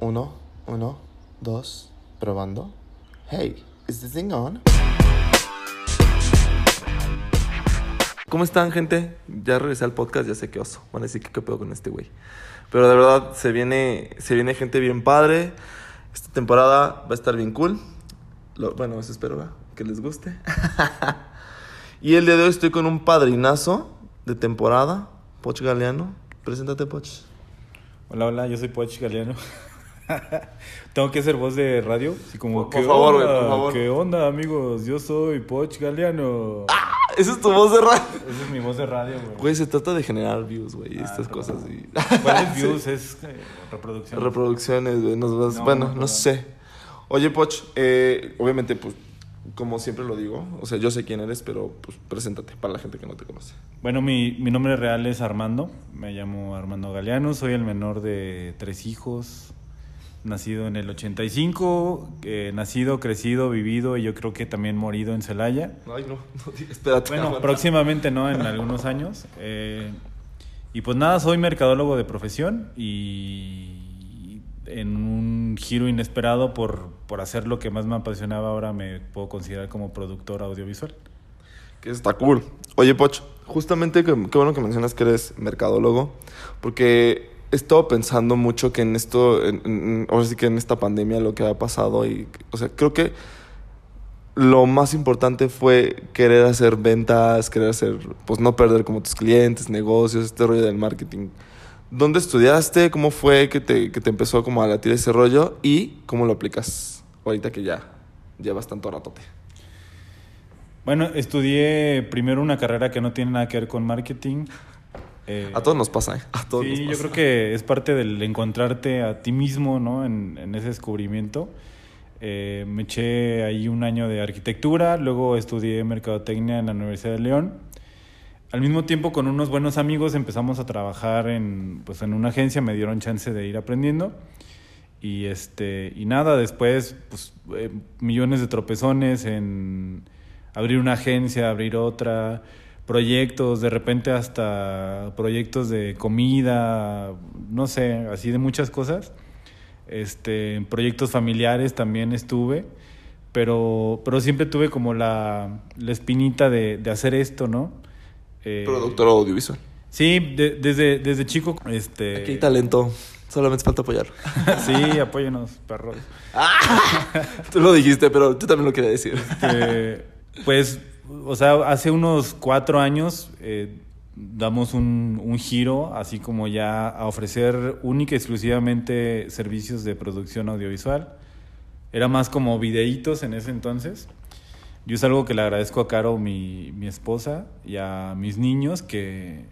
Uno, uno, dos, probando. Hey, is this thing on? ¿Cómo están, gente? Ya regresé al podcast, ya sé qué oso. Van a decir que qué pedo con este güey. Pero de verdad, se viene, se viene gente bien padre. Esta temporada va a estar bien cool. Lo- bueno, eso espero, ¿verdad? Que les guste. y el día de hoy estoy con un padrinazo de temporada, Poch Galeano. Preséntate, Poch. Hola, hola, yo soy Poch Galeano. Tengo que hacer voz de radio, así como Por- por favor, por favor. ¿Qué onda, amigos? Yo soy Poch Galeano. Esa es tu voz de radio. Esa es mi voz de radio, güey. Güey, se trata de generar views, güey, Ah, estas cosas. Y... ¿Cuáles views es eh, reproducción? Reproducciones, güey, nos vas- No, bueno, no, sé. Oye, Poch, eh, obviamente, pues, como siempre lo digo, o sea, yo sé quién eres, pero pues preséntate para la gente que no te conoce. Bueno, mi, mi nombre real es Armando. Me llamo Armando Galeano. Soy el menor de tres hijos. Nacido en el 85. eh, nacido, crecido, vivido y yo creo que también morido en Celaya. Ay, no, no espérate. Bueno, próximamente no, en algunos años. Eh, y pues nada, soy mercadólogo de profesión y en un giro inesperado por, por hacer lo que más me apasionaba, ahora me puedo considerar como productor audiovisual. Que está cool. Oye, Poch, justamente qué bueno que mencionas que eres mercadólogo, porque he estado pensando mucho que en esto, en, en- ahora sí que en esta pandemia lo que ha pasado y, o sea, creo que lo más importante fue querer hacer ventas, querer hacer, pues no perder como tus clientes, negocios, este rollo del marketing. ¿Dónde estudiaste? ¿Cómo fue que te, que te empezó como a latir ese rollo? ¿Y cómo lo aplicas ahorita que ya llevas tanto ratote? Bueno, estudié primero una carrera que no tiene nada que ver con marketing. Eh, A todos nos pasa, ¿eh? A todos nos Sí, yo creo que es parte del encontrarte a ti mismo, ¿no? En, en ese descubrimiento. Eh, me eché ahí un año de arquitectura, luego estudié mercadotecnia en la Universidad de León. Al mismo tiempo, con unos buenos amigos empezamos a trabajar en, pues, en una agencia, me dieron chance de ir aprendiendo. Y, este, y nada, después, pues, eh, millones de tropezones en abrir una agencia, abrir otra, proyectos, de repente hasta proyectos de comida, no sé, así de muchas cosas. Este, proyectos familiares también estuve, pero, pero siempre tuve como la, la espinita de, de hacer esto, ¿no? Eh, Productor audiovisual. Sí, de- desde, desde chico. Este, Aquí hay talento. Solamente falta apoyar. sí, apóyenos, perros. Tú lo dijiste, pero tú también lo quería decir. Este, pues, o sea, hace unos cuatro años eh, damos un, un giro, así como ya a ofrecer única y exclusivamente servicios de producción audiovisual. Era más como videitos en ese entonces. Yo es algo que le agradezco a Caro, mi, mi esposa, y a mis niños que...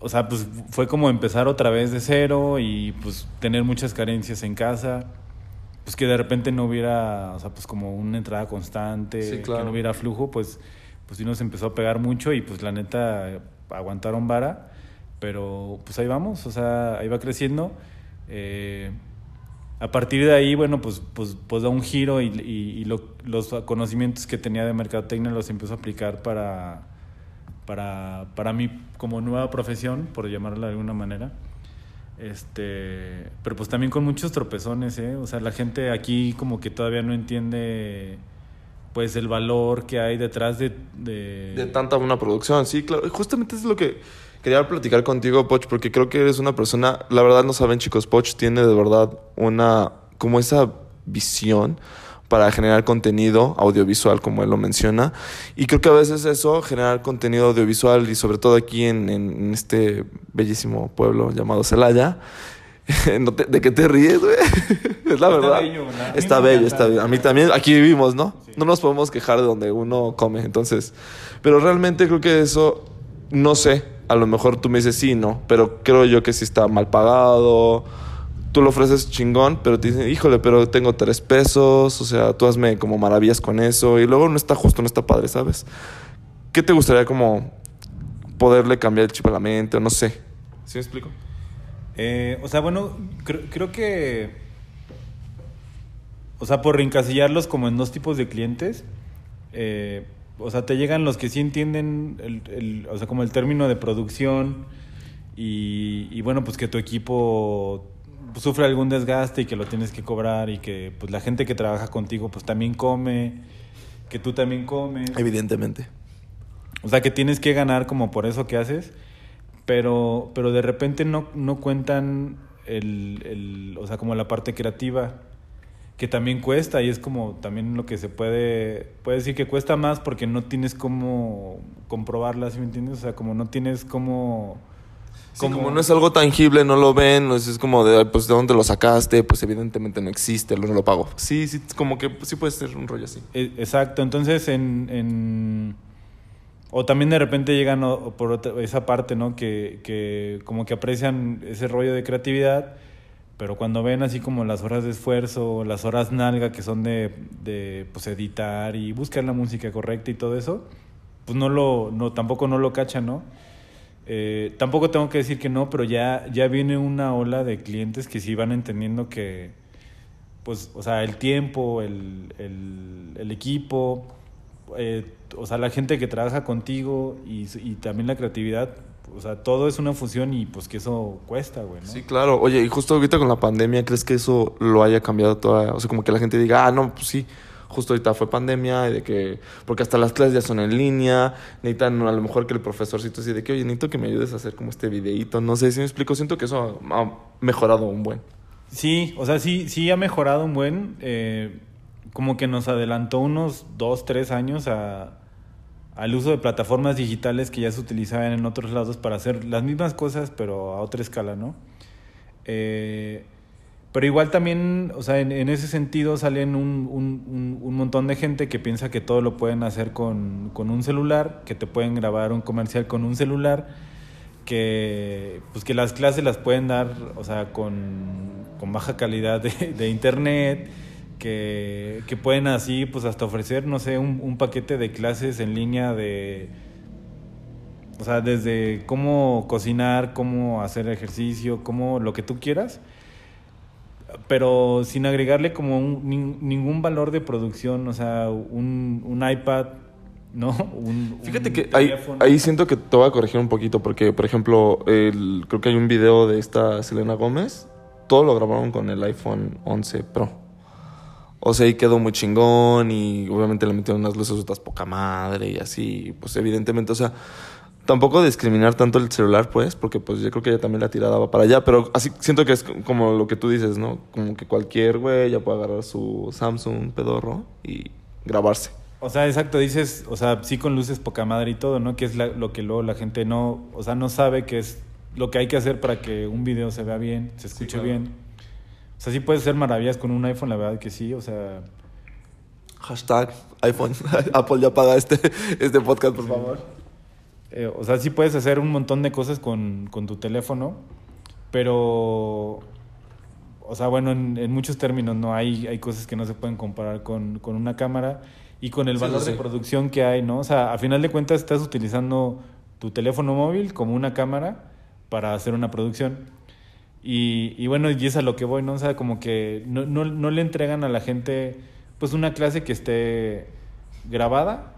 O sea, pues fue como empezar otra vez de cero y pues tener muchas carencias en casa pues que de repente no hubiera, o sea, pues como una entrada constante, Sí, claro. que no hubiera flujo, pues, pues sí nos empezó a pegar mucho y pues la neta aguantaron vara, pero pues ahí vamos, o sea, ahí va creciendo. Eh, a partir de ahí, bueno, pues, pues, pues da un giro y, y- y lo- los conocimientos que tenía de mercadotecnia los empiezo a aplicar para, para, para mí como nueva profesión, por llamarla de alguna manera. Este, pero pues también con muchos tropezones, ¿eh? O sea, la gente aquí como que todavía no entiende pues el valor que hay detrás de... de- tanta una producción, sí, claro. Justamente es lo que quería platicar contigo, Poch, porque creo que eres una persona, la verdad no saben chicos, Poch tiene de verdad una, como esa visión para generar contenido audiovisual, como él lo menciona. Y creo que a veces eso, generar contenido audiovisual, y sobre todo aquí en, en- este bellísimo pueblo llamado Celaya, no te- ¿de qué te ríes, güey? es la Está verdad. bello, mí Está bello, está bello. A mí también, aquí vivimos, ¿no? Sí. No nos podemos quejar de donde uno come, entonces. Pero realmente creo que eso, no sé, a lo mejor tú me dices sí, no, pero creo yo que sí está mal pagado. Tú lo ofreces chingón, pero te dicen, híjole, pero tengo tres pesos, o sea, tú hazme como maravillas con eso, y luego no está justo, no está padre, ¿sabes? ¿Qué te gustaría como poderle cambiar el chip a la mente, o no sé? ¿Sí me explico? Eh, o sea, bueno, creo, que... O sea, por reencasillarlos como en dos tipos de clientes, eh, o sea, te llegan los que sí entienden, el, o sea, como el término de producción y bueno, pues que tu equipo sufre algún desgaste y que lo tienes que cobrar y que pues la gente que trabaja contigo pues también come, que tú también comes. Evidentemente. O sea, que tienes que ganar como por eso que haces, pero, pero de repente no, no cuentan el, el, o sea, como la parte creativa, que también cuesta y es como también lo que se puede, puede decir que cuesta más porque no tienes cómo comprobarla, ¿sí me entiendes? O sea, como no tienes cómo... Sí, como no es algo tangible, no lo ven, no es, es como de, pues, ¿de dónde lo sacaste? Pues evidentemente no existe, no lo pago. Sí, sí, como que sí puede ser un rollo así. E- Exacto, entonces en, en- O también de repente llegan o- por otra- esa parte, ¿no? Que, que como que aprecian ese rollo de creatividad, pero cuando ven así como las horas de esfuerzo, las horas nalga que son de, de pues editar y buscar la música correcta y todo eso, pues no lo, no, tampoco no lo cachan, ¿no? Eh, tampoco tengo que decir que no, pero ya, ya viene una ola de clientes que sí van entendiendo que, pues, o sea, el tiempo, el, el, equipo, eh, o sea, la gente que trabaja contigo y, también la creatividad, o sea, todo es una fusión y pues que eso cuesta, güey. Sí, claro. Oye, y justo ahorita con la pandemia, ¿crees que eso lo haya cambiado toda? O sea, como que la gente diga, ah, no, pues sí, justo ahorita fue pandemia, y de que, porque hasta las clases ya son en línea, necesitan a lo mejor que el profesorcito así de que, oye, necesito que me ayudes a hacer como este videíto, no sé si me explico, siento que eso ha mejorado un buen. Sí, o sea, sí, sí ha mejorado un buen, eh, como que nos adelantó unos dos, tres años a, al uso de plataformas digitales que ya se utilizaban en otros lados para hacer las mismas cosas, pero a otra escala, ¿no? Eh, pero igual también, o sea, en, ese sentido salen un, un, un, un montón de gente que piensa que todo lo pueden hacer con, con un celular, que te pueden grabar un comercial con un celular, que pues que las clases las pueden dar, o sea, con, con baja calidad de, de internet, que, que pueden así, pues hasta ofrecer, no sé, un, un paquete de clases en línea de, o sea, desde cómo cocinar, cómo hacer ejercicio, cómo lo que tú quieras, pero sin agregarle como un- nin- ningún valor de producción, o sea, un, un iPad, ¿no? Un, Fíjate un que ahí, ahí siento que te voy a corregir un poquito, porque, por ejemplo, el- creo que hay un video de esta Selena Gómez, todo lo grabaron con el iPhone 11 Pro. O sea, ahí quedó muy chingón y obviamente le metieron unas luces otras poca madre y así, pues evidentemente, o sea, tampoco discriminar tanto el celular, pues, porque pues yo creo que ella también la tirada va para allá, pero así siento que es como lo que tú dices, ¿no? Como que cualquier güey ya puede agarrar su Samsung pedorro y grabarse. O sea, exacto, dices, o sea, sí con luces poca madre y todo, ¿no? Que es la- lo que luego la gente no, o sea, no sabe que es lo que hay que hacer para que un video se vea bien, se escuche claro. bien. O sea, sí puedes hacer maravillas con un iPhone, la verdad que sí, o sea, Hashtag iPhone. Apple ya paga este, este podcast, por favor. Eh, o sea, sí puedes hacer un montón de cosas con, con tu teléfono, pero, o sea, bueno, en, en muchos términos, ¿no? Hay, hay cosas que no se pueden comparar con, con una cámara y con el valor sí, de producción que hay, ¿no? O sea, a final de cuentas estás utilizando tu teléfono móvil como una cámara para hacer una producción. Y, y bueno, y es a lo que voy, ¿no? O sea, como que no, no, no le entregan a la gente, pues, una clase que esté grabada.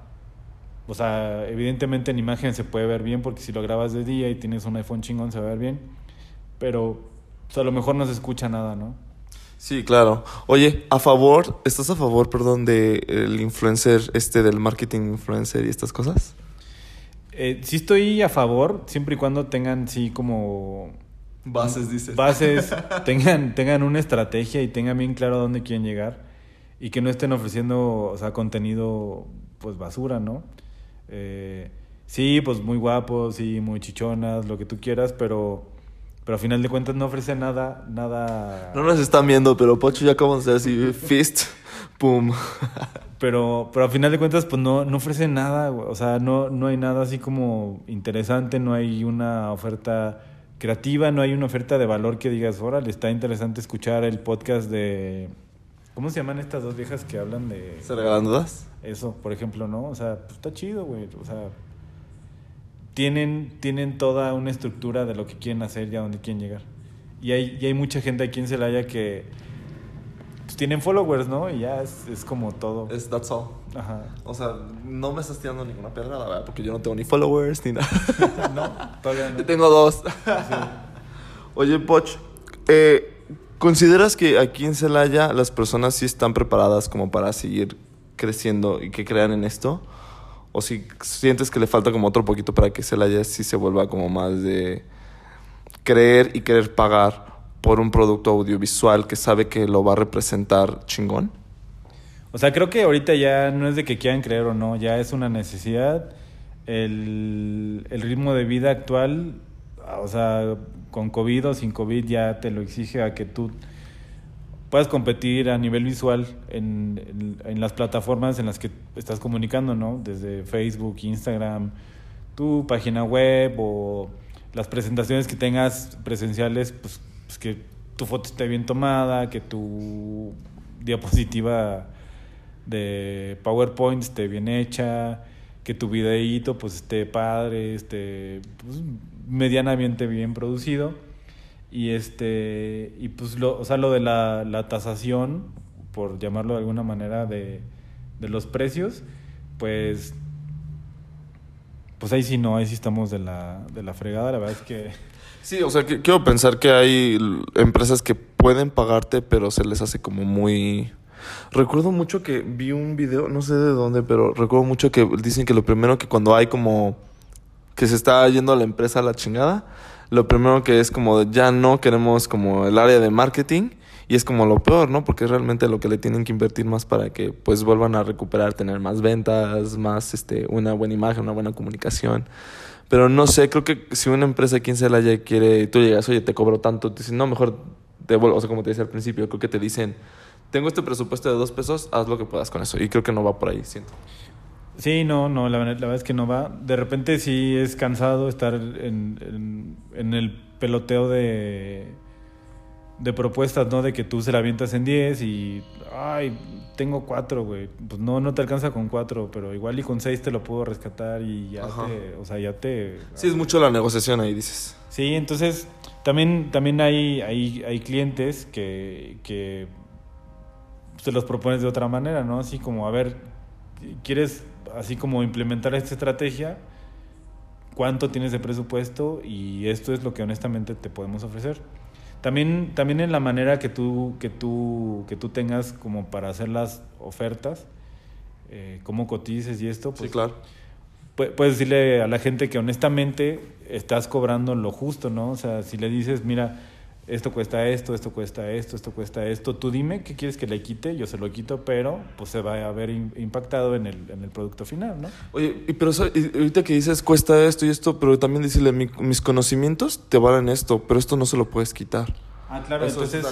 O sea, evidentemente en imagen se puede ver bien porque si lo grabas de día y tienes un iPhone chingón se va a ver bien. Pero pues, a lo mejor no se escucha nada, ¿no? Sí, claro. Oye, a favor, ¿estás a favor, perdón, de el influencer, este, del marketing influencer y estas cosas? Eh, sí estoy a favor, siempre y cuando tengan, sí, como Bases, dices. bases, tengan, tengan una estrategia y tengan bien claro a dónde quieren llegar y que no estén ofreciendo, o sea, contenido, pues basura, ¿no? Eh, sí, pues muy guapos, sí, muy chichonas, lo que tú quieras, pero, pero a final de cuentas no ofrecen nada, nada... No nos están viendo, pero Pocho ya acabamos de así, fist, pum. Pero, pero a final de cuentas, pues no, no ofrecen nada, güey. o sea, no, no hay nada así como interesante, no hay una oferta creativa, no hay una oferta de valor que digas, órale, está interesante escuchar el podcast de... ¿Cómo se llaman estas dos viejas que hablan de ¿Se regalan dudas? Eso, por ejemplo, no? O sea, pues está chido, güey. O sea, tienen, tienen toda una estructura de lo que quieren hacer y a dónde quieren llegar. Y hay, y hay mucha gente aquí en Celaya que pues, tienen followers, ¿no? Y ya es, es como todo. Es that's all. Ajá. O sea, no me estás tirando ninguna pedrada, ¿verdad? Porque yo no tengo ni followers ni nada. No, todavía no. Yo tengo dos. Oye, Poch, eh, ¿Consideras que aquí en Celaya las personas sí están preparadas como para seguir creciendo y que crean en esto? ¿O si sientes que le falta como otro poquito para que Celaya sí se vuelva como más de creer y querer pagar por un producto audiovisual que sabe que lo va a representar chingón? O sea, creo que ahorita ya no es de que quieran creer o no, ya es una necesidad. El, el ritmo de vida actual, o sea, con COVID o sin COVID ya te lo exige a que tú puedas competir a nivel visual en, las plataformas en las que estás comunicando, ¿no? Desde Facebook, Instagram, tu página web o las presentaciones que tengas presenciales, pues, pues que tu foto esté bien tomada, que tu diapositiva de PowerPoint esté bien hecha, que tu videíto pues esté padre, esté pues, medianamente bien producido. Y este y pues lo, o sea, lo de la, la tasación, por llamarlo de alguna manera, de, de los precios, pues pues ahí sí no, ahí sí estamos de la, de la fregada, la verdad es que... Sí, o sea, que, quiero pensar que hay empresas que pueden pagarte, pero se les hace como muy Recuerdo mucho que vi un video, no sé de dónde, pero recuerdo mucho que dicen que lo primero que cuando hay como que se está yendo a la empresa a la chingada, lo primero que es como ya no queremos como el área de marketing y es como lo peor, ¿no? Porque es realmente lo que le tienen que invertir más para que pues vuelvan a recuperar, tener más ventas, más este una buena imagen, una buena comunicación. Pero no sé, creo que si una empresa aquí en Celaya quiere, tú llegas, oye, te cobro tanto, te dicen, no, mejor te vuelvo, o sea, como te decía al principio, creo que te dicen, tengo este presupuesto de dos pesos, haz lo que puedas con eso. Y creo que no va por ahí, siento. Sí, no, no, la, verdad es que no va. De repente sí es cansado estar en, en, el peloteo de, de propuestas, ¿no? De que tú se la avientas en 10 y, ay, tengo cuatro, güey. Pues no, no te alcanza con cuatro, pero igual y con seis te lo puedo rescatar y ya te, o sea, ya te... Sí, es mucho la negociación ahí, dices. Sí, entonces también, también hay, hay, hay clientes que, que te los propones de otra manera, ¿no? Así como, a ver, ¿quieres así como implementar esta estrategia? ¿Cuánto tienes de presupuesto? Y esto es lo que honestamente te podemos ofrecer. También, también en la manera que tú, que tú, que tú tengas como para hacer las ofertas, eh, cómo cotices y esto. Pues, sí, claro. Puedes decirle a la gente que honestamente estás cobrando lo justo, ¿no? O sea, si le dices, mira, esto cuesta esto, esto cuesta esto, esto cuesta esto, tú dime qué quieres que le quite, yo se lo quito, pero pues se va a ver impactado en el, en el producto final, ¿no? Oye, y pero ahorita que dices cuesta esto y esto, pero también decirle mis conocimientos te valen esto, pero esto no se lo puedes quitar. Ah, claro, entonces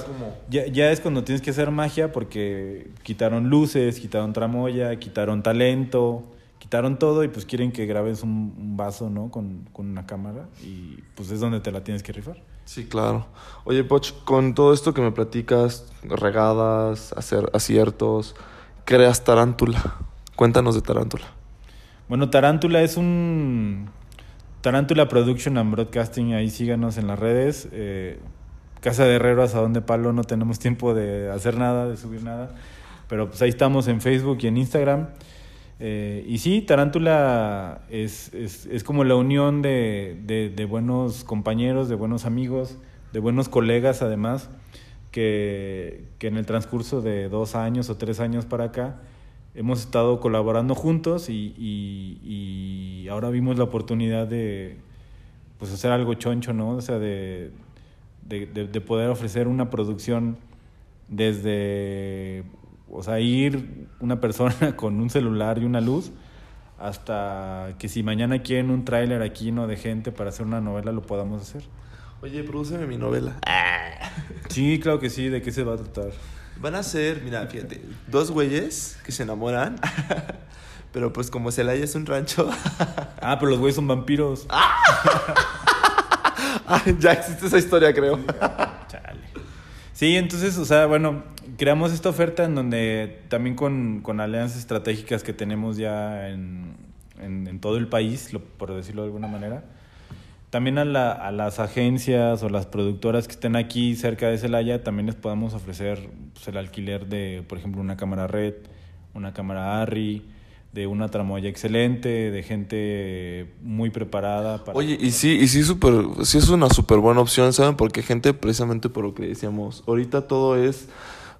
ya, ya es cuando tienes que hacer magia porque quitaron luces, quitaron tramoya, quitaron talento, quitaron todo y pues quieren que grabes un, vaso, ¿no? Con, con, una cámara y pues es donde te la tienes que rifar. Sí, claro. Oye, Poch, con todo esto que me platicas, regadas, hacer aciertos, creas Tarántula. Cuéntanos de Tarántula. Bueno, Tarántula es un... Tarántula Production and Broadcasting, ahí síganos en las redes. Eh, Casa de Herrero, a donde palo, no tenemos tiempo de hacer nada, de subir nada. Pero pues ahí estamos en Facebook y en Instagram. Eh, y sí, Tarántula es, es, es como la unión de, de, buenos compañeros, de buenos amigos, de buenos colegas además, que, que, en el transcurso de dos años o tres años para acá hemos estado colaborando juntos y, y, ahora vimos la oportunidad de pues hacer algo choncho, ¿no? O sea, de, de, de poder ofrecer una producción desde o sea, ir una persona con un celular y una luz hasta que si mañana quieren un tráiler aquí, ¿no? De gente para hacer una novela, lo podamos hacer. Oye, prodúceme mi novela. Sí, claro que sí. ¿De qué se va a tratar? Van a ser, mira, fíjate, dos güeyes que se enamoran. Pero pues como Celaya es un rancho. ah, pero los güeyes son vampiros. Ah, ya existe esa historia, creo. Chale. Sí, entonces, o sea, bueno, creamos esta oferta en donde también con, con alianzas estratégicas que tenemos ya en, en, todo el país, por decirlo de alguna manera, también a, la, a, las agencias o las productoras que estén aquí cerca de Celaya, también les podamos ofrecer pues, el alquiler de, por ejemplo, una cámara red, una cámara ARRI, de una tramoya excelente, de gente muy preparada. Para... Oye, y sí, y sí, super, sí es una súper buena opción, ¿saben? Porque gente, precisamente por lo que decíamos, ahorita todo es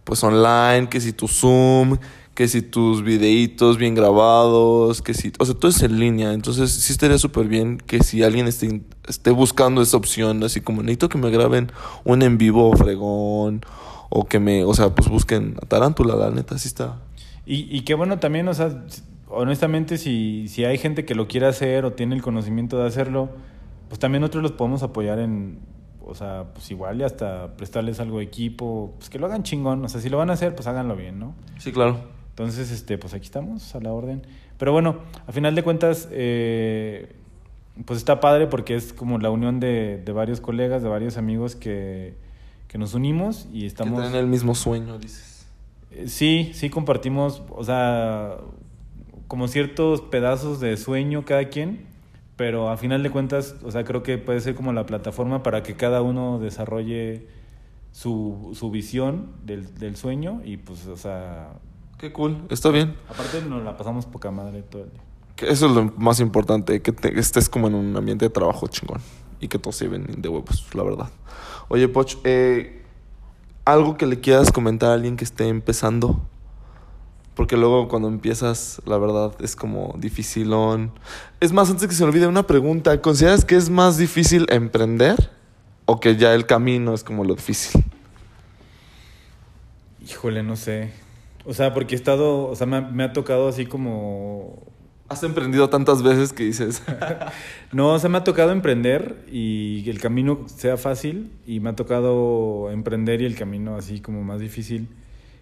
pues online, que si tu Zoom, que si tus videitos bien grabados, que si, o sea, todo es en línea, entonces sí estaría súper bien que si alguien esté, esté buscando esa opción, así como necesito que me graben un en vivo fregón, o que me, o sea, pues busquen a Tarántula, la neta, así está. Y, y qué bueno también, o sea, honestamente, si, si hay gente que lo quiere hacer o tiene el conocimiento de hacerlo, pues también nosotros los podemos apoyar en, o sea, pues igual y hasta prestarles algo de equipo, pues que lo hagan chingón, o sea, si lo van a hacer, pues háganlo bien, ¿no? Sí, claro. Entonces, este, pues aquí estamos, a la orden. Pero bueno, a final de cuentas, eh, pues está padre porque es como la unión de, de varios colegas, de varios amigos que, que nos unimos y estamos... Que tienen el mismo sueño, dices. Eh, sí, sí compartimos, o sea, como ciertos pedazos de sueño cada quien, pero a final de cuentas, o sea, creo que puede ser como la plataforma para que cada uno desarrolle su, su visión del, del sueño y pues, o sea... Qué cool, está bien. Aparte nos la pasamos poca madre todo el día. Que eso es lo más importante, que estés como en un ambiente de trabajo chingón y que todos se ven de huevos, la verdad. Oye, Poch, eh, algo que le quieras comentar a alguien que esté empezando porque luego cuando empiezas, la verdad, es como dificilón. Es más, antes que se me olvide una pregunta, ¿consideras que es más difícil emprender o que ya el camino es como lo difícil? Híjole, no sé. O sea, porque he estado, o sea, me, me ha tocado así como... ¿Has emprendido tantas veces que dices? no, o sea, me ha tocado emprender y el camino sea fácil y me ha tocado emprender y el camino así como más difícil.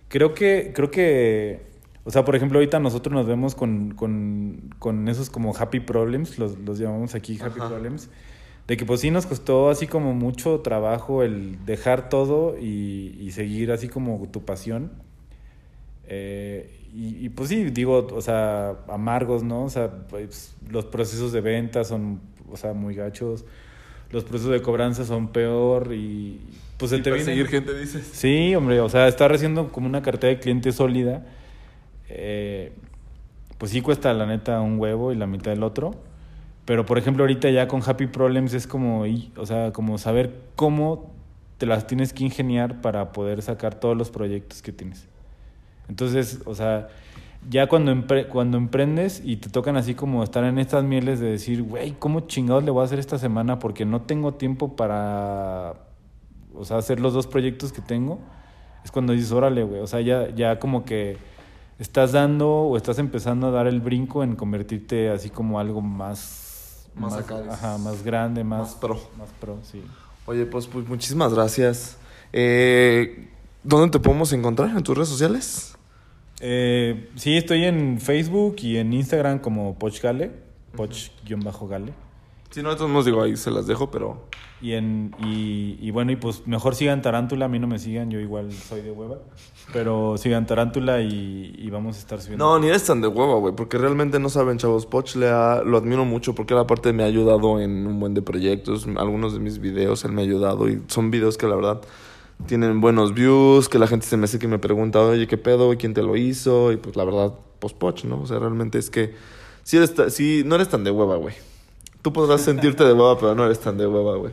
Creo que, creo que o sea, por ejemplo, ahorita nosotros nos vemos con, con, con esos como happy problems, los, los llamamos aquí happy problems, de que pues sí nos costó así como mucho trabajo el dejar todo y, y seguir así como tu pasión. Eh, y, y, pues sí, digo, o sea, amargos, ¿no? O sea, pues, los procesos de venta son, o sea, muy gachos. Los procesos de cobranza son peor y pues se te viene... seguir gente, dices. Sí, hombre, o sea, estar haciendo como una cartera de clientes sólida eh, pues sí cuesta la neta un huevo y la mitad del otro. Pero por ejemplo ahorita ya con Happy Problems es como, o sea, como saber cómo te las tienes que ingeniar para poder sacar todos los proyectos que tienes. Entonces, o sea, ya cuando, cuando emprendes y te tocan así como estar en estas mieles de decir, güey, ¿cómo chingados le voy a hacer esta semana? Porque no tengo tiempo para, o sea, hacer los dos proyectos que tengo. Es cuando dices, órale, güey, o sea, ya, ya como que estás dando o estás empezando a dar el brinco en convertirte así como algo más más, acá, ajá, más grande, más, más pro. Más pro, sí. Oye, pues, pues muchísimas gracias. Eh, ¿Dónde te podemos encontrar? ¿En tus redes sociales? Eh, sí, estoy en Facebook y en Instagram como Pochgale, Poch-Gale. Sí, no, nos digo ahí, se las dejo, pero... Y, en, y, y, bueno, y pues mejor sigan Tarántula, a mí no me sigan, yo igual soy de hueva. Pero sigan Tarántula y, y vamos a estar subiendo. No, ni eres tan de hueva, güey, porque realmente no saben, chavos. Poch le ha, lo admiro mucho porque la parte me ha ayudado en un buen de proyectos. Algunos de mis videos él me ha ayudado y son videos que la verdad tienen buenos views, que la gente se me hace que me pregunta, oye, ¿qué pedo? ¿Quién te lo hizo? Y pues la verdad, pues Poch, ¿no? O sea, realmente es que si eres, si no eres tan de hueva, güey. Tú podrás sentirte de hueva, pero no eres tan de hueva, güey.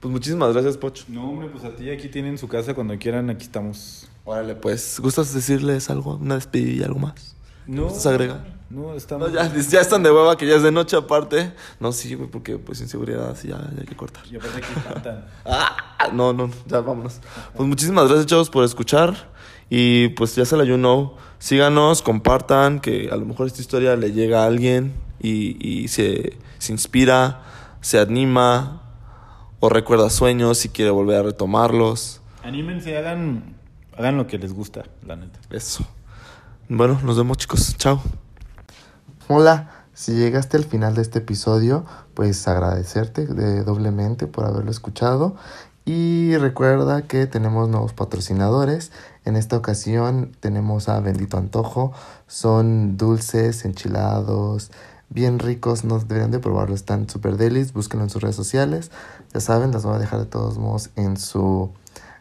Pues muchísimas gracias, Pocho. No, hombre, pues a ti aquí tienen su casa cuando quieran, aquí estamos. Órale, pues, ¿gustas decirles algo, una despedida, algo más? No. ¿Gustas agregar? No, estamos... No, ya, ya están de hueva, que ya es de noche aparte. No, sí, güey, porque pues inseguridad, así ya, ya hay que cortar. Y aparte aquí cantan. ah, no, no, ya vámonos. Pues muchísimas gracias, chavos, por escuchar. Y pues ya se la you know. Síganos, compartan, que a lo mejor esta historia le llega a alguien y, y se, se inspira, se anima, o recuerda sueños y quiere volver a retomarlos. Anímense, hagan, hagan lo que les gusta, la neta. Eso. Bueno, nos vemos chicos. Chao. Hola, si llegaste al final de este episodio, pues agradecerte de doblemente por haberlo escuchado. Y recuerda que tenemos nuevos patrocinadores. En esta ocasión tenemos a Bendito Antojo. Son dulces, enchilados, bien ricos, no deberían de probarlo, están super delis, búsquenlo en sus redes sociales, ya saben, las voy a dejar de todos modos en su,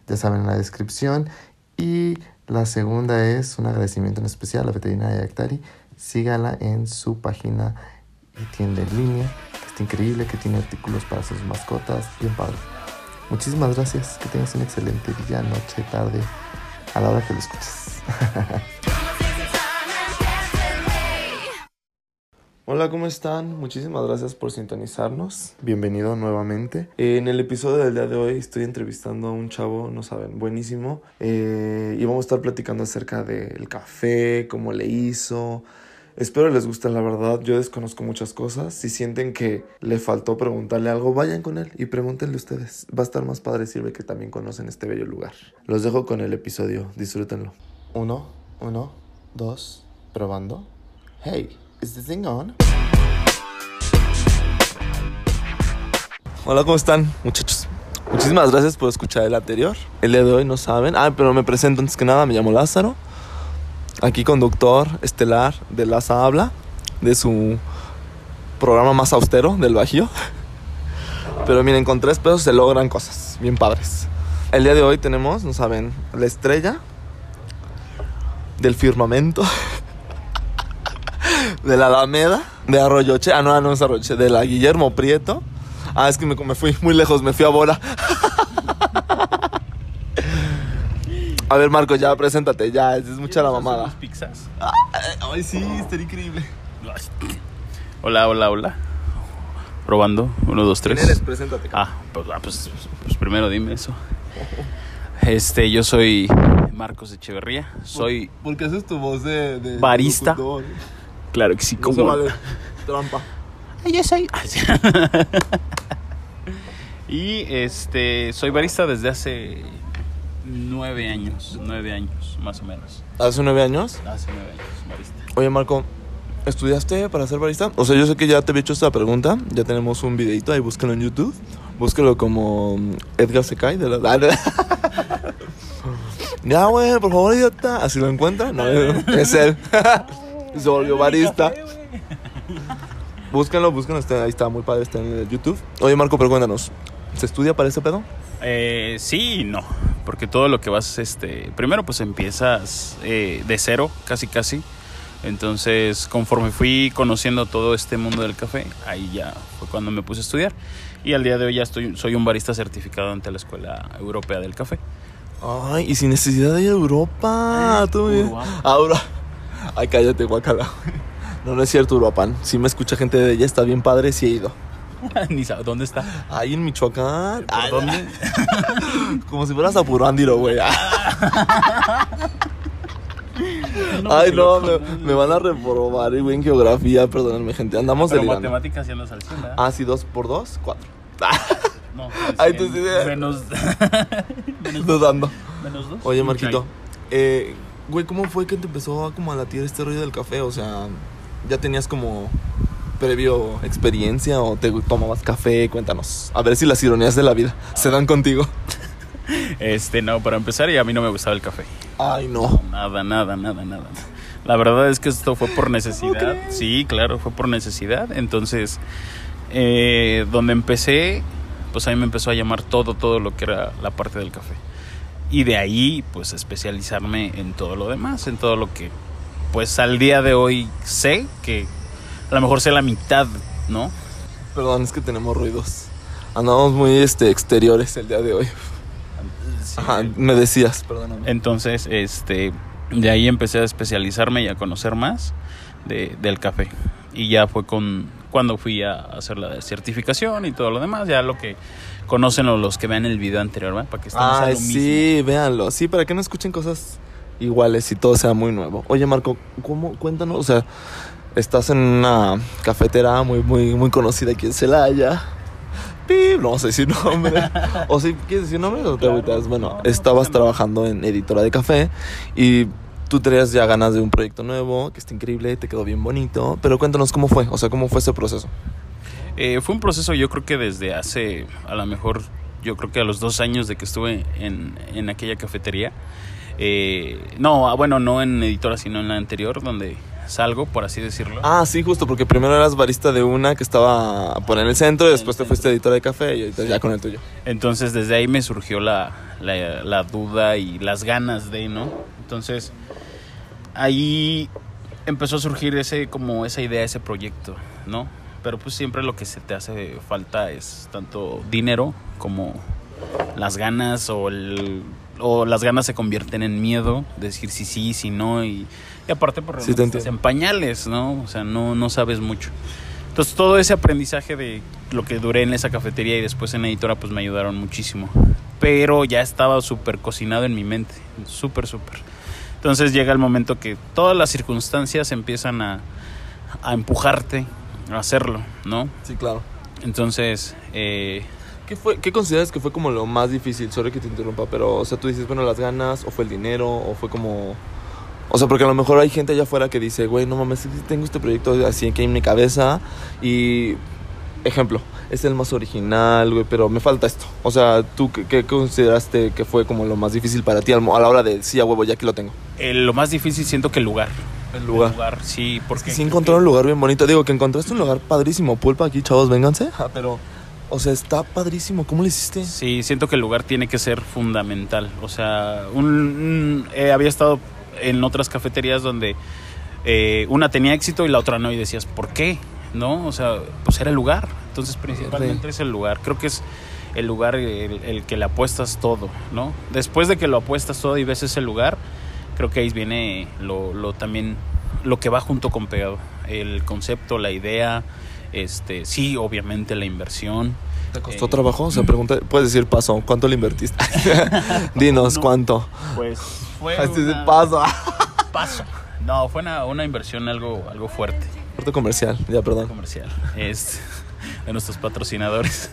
ya saben, en la descripción. Y la segunda es un agradecimiento en especial a la veterinaria Actari. sígala en su página y tienda en línea, que está increíble, que tiene artículos para sus mascotas, bien padre. Muchísimas gracias, que tengas un excelente día, noche, tarde, a la hora que lo escuches. Hola, ¿cómo están? Muchísimas gracias por sintonizarnos. Bienvenido nuevamente. En el episodio del día de hoy estoy entrevistando a un chavo, no saben, buenísimo. Eh, y vamos a estar platicando acerca del café, cómo le hizo. Espero les guste, la verdad. Yo desconozco muchas cosas. Si sienten que le faltó preguntarle algo, vayan con él y pregúntenle ustedes. Va a estar más padre, sirve que también conocen este bello lugar. Los dejo con el episodio. Disfrútenlo. Uno, uno, dos, probando. Hey. Is this thing on? Hola, ¿cómo están, muchachos? Muchísimas gracias por escuchar el anterior. El día de hoy no saben. Ah, pero me presento antes que nada, me llamo Lázaro. Aquí conductor estelar de Laza Habla, de su programa más austero del Bajío. Pero miren, con tres pesos se logran cosas bien padres. El día de hoy tenemos, no saben, la estrella del firmamento. De la Alameda, de Arroyoche, ah, no, no es Arroyoche, de la Guillermo Prieto. Ah, es que me, me fui muy lejos, me fui a Bora. a ver, Marco, ya, preséntate, ya, es mucha la mamada. pizzas? Ay, sí, estaría increíble. Hola, hola, hola. Probando. Uno, dos, ¿Quién tres. eres? Preséntate. Ah, pues, ah, pues, pues primero dime eso. Este, yo soy Marcos Echeverría. Soy, ¿Por qué haces tu voz de, de Barista. locutor? Claro que sí, como. vale. Trampa. yo soy. y este, soy barista desde hace nueve años. Nueve años, más o menos. ¿Hace nueve años? Hace nueve años, barista. Oye, Marco, ¿estudiaste para ser barista? O sea, yo sé que ya te había hecho esta pregunta. Ya tenemos un videito ahí, búscalo en YouTube. Búscalo como mm, Edgar Secai de la... ya, güey, por favor, idiota. Así lo encuentran. No, es él. Se volvió barista. Búscalo, búscalo. Está, ahí está, muy padre, está en YouTube. Oye, Marco, pero cuéntanos. ¿Se estudia para ese pedo? Eh, sí y no, porque todo lo que vas, este, primero pues empiezas eh, de cero, casi casi. Entonces, conforme fui conociendo todo este mundo del café, ahí ya fue cuando me puse a estudiar. Y al día de hoy ya estoy, soy un barista certificado ante la Escuela Europea del Café. Ay, y sin necesidad de ir a Europa. Tú bien. Uruapan. Ay, cállate, guacala. No, no es cierto, Uruapan. Si me escucha gente de ella, está bien padre, sí he ido. Ni dónde está. Ahí en Michoacán. ¿Por Ay, dónde? Como si fueras a Purándiro, güey. Ay, no, me, me van a reprobar, güey, en geografía. Perdónenme, gente. Andamos delirando. matemáticas ya andas al 100, ¿verdad? Ah, sí, dos por dos, cuatro. No, Ay, al tus 100, ideas. Menos, menos, Dudando. menos dos. Oye, Marquito. Eh, güey, ¿cómo fue que te empezó a como a latir este rollo del café? O sea, ¿ya tenías como previo experiencia o te tomabas café? Cuéntanos. A ver si las ironías de la vida se dan contigo. Este, no, para empezar, y a mí no me gustaba el café. Ay, no. Nada, nada, nada, nada. La verdad es que esto fue por necesidad. Sí, claro, fue por necesidad. Entonces, eh, donde empecé, pues a mí me empezó a llamar todo, todo lo que era la parte del café. Y de ahí, pues especializarme en todo lo demás, en todo lo que, pues al día de hoy sé que a lo mejor sé la mitad, ¿no? Perdón, es que tenemos ruidos. Andamos muy este, exteriores el día de hoy. Sí. Ajá, me decías, perdóname. Entonces, este, de ahí empecé a especializarme y a conocer más de- del café. Y ya fue con cuando fui a hacer la certificación y todo lo demás, ya lo que conocen los que vean el video anterior, ¿verdad? Para que estemos a Ay, lo mismo. sí, véanlo. Sí, para que no escuchen cosas iguales y todo sea muy nuevo. Oye, Marco, ¿cómo? Cuéntanos, o sea, estás en una cafetera muy, muy, muy conocida aquí en Celaya. Pip, no vamos a decir nombre. o si quieres decir nombre o te Claro. Bueno, No, no estabas nada. trabajando en editora de café y tú tenías ya ganas de un proyecto nuevo, que está increíble, te quedó bien bonito. Pero cuéntanos cómo fue, o sea, cómo fue ese proceso. Eh, fue un proceso, yo creo que desde hace, a lo mejor, yo creo que a los dos años de que estuve en, en aquella cafetería. Eh, no, ah, bueno, no en editora, sino en la anterior, donde salgo, por así decirlo. Ah, sí, justo, porque primero eras barista de una que estaba por en el centro y después te fuiste editora de café y ahorita ya con el tuyo. Entonces desde ahí me surgió la, la, la duda y las ganas de, ¿no? Entonces ahí empezó a surgir ese, como esa idea, ese proyecto, ¿no? Pero pues siempre lo que se te hace falta es tanto dinero como las ganas o, el, o las ganas se convierten en miedo, decir si sí, si no, y, y aparte por Sí, te estás en pañales, ¿no? O sea, no, no sabes mucho. Entonces todo ese aprendizaje de lo que duré en esa cafetería y después en editora pues me ayudaron muchísimo. Pero ya estaba súper cocinado en mi mente, súper, súper. Entonces llega el momento que todas las circunstancias empiezan a, a empujarte a hacerlo, ¿no? Sí, claro. Entonces, eh, ¿Qué, fue, ¿Qué consideras que fue como lo más difícil? Sorry que te interrumpa, pero, o sea, tú dices, bueno, las ganas, o fue el dinero, o fue como... O sea, porque a lo mejor hay gente allá afuera que dice, güey, no mames, tengo este proyecto así aquí en mi cabeza y... Ejemplo, es el más original, güey, pero me falta esto. O sea, ¿tú qué, qué consideraste que fue como lo más difícil para ti a la hora de, sí, a huevo, ya aquí lo tengo? eh, lo más difícil siento que el lugar. El lugar. El lugar, sí, porque... Sí encontraron un lugar bien bonito. Digo que encontraste un lugar padrísimo. Pulpa aquí, chavos, vénganse. Ah, pero, o sea, está padrísimo. ¿Cómo lo hiciste? Sí, siento que el lugar tiene que ser fundamental. O sea, un, un- eh, había estado en otras cafeterías donde eh, una tenía éxito y la otra no, y decías, ¿por qué? ¿No? O sea, pues era el lugar. Entonces, principalmente es el lugar. Creo que es el lugar el, el que le apuestas todo, ¿no? Después de que lo apuestas todo y ves ese lugar, creo que ahí viene lo, lo también lo que va junto con pegado. El concepto, la idea, este, sí, obviamente la inversión. ¿Te costó Eh, trabajo? O sea, pregunta, puedes decir paso, ¿cuánto le invertiste? Dinos, No. ¿cuánto? Pues fue Así una- paso. paso. No, fue una, una inversión algo, algo fuerte, Corte comercial, ya, perdón. comercial. Es de nuestros patrocinadores.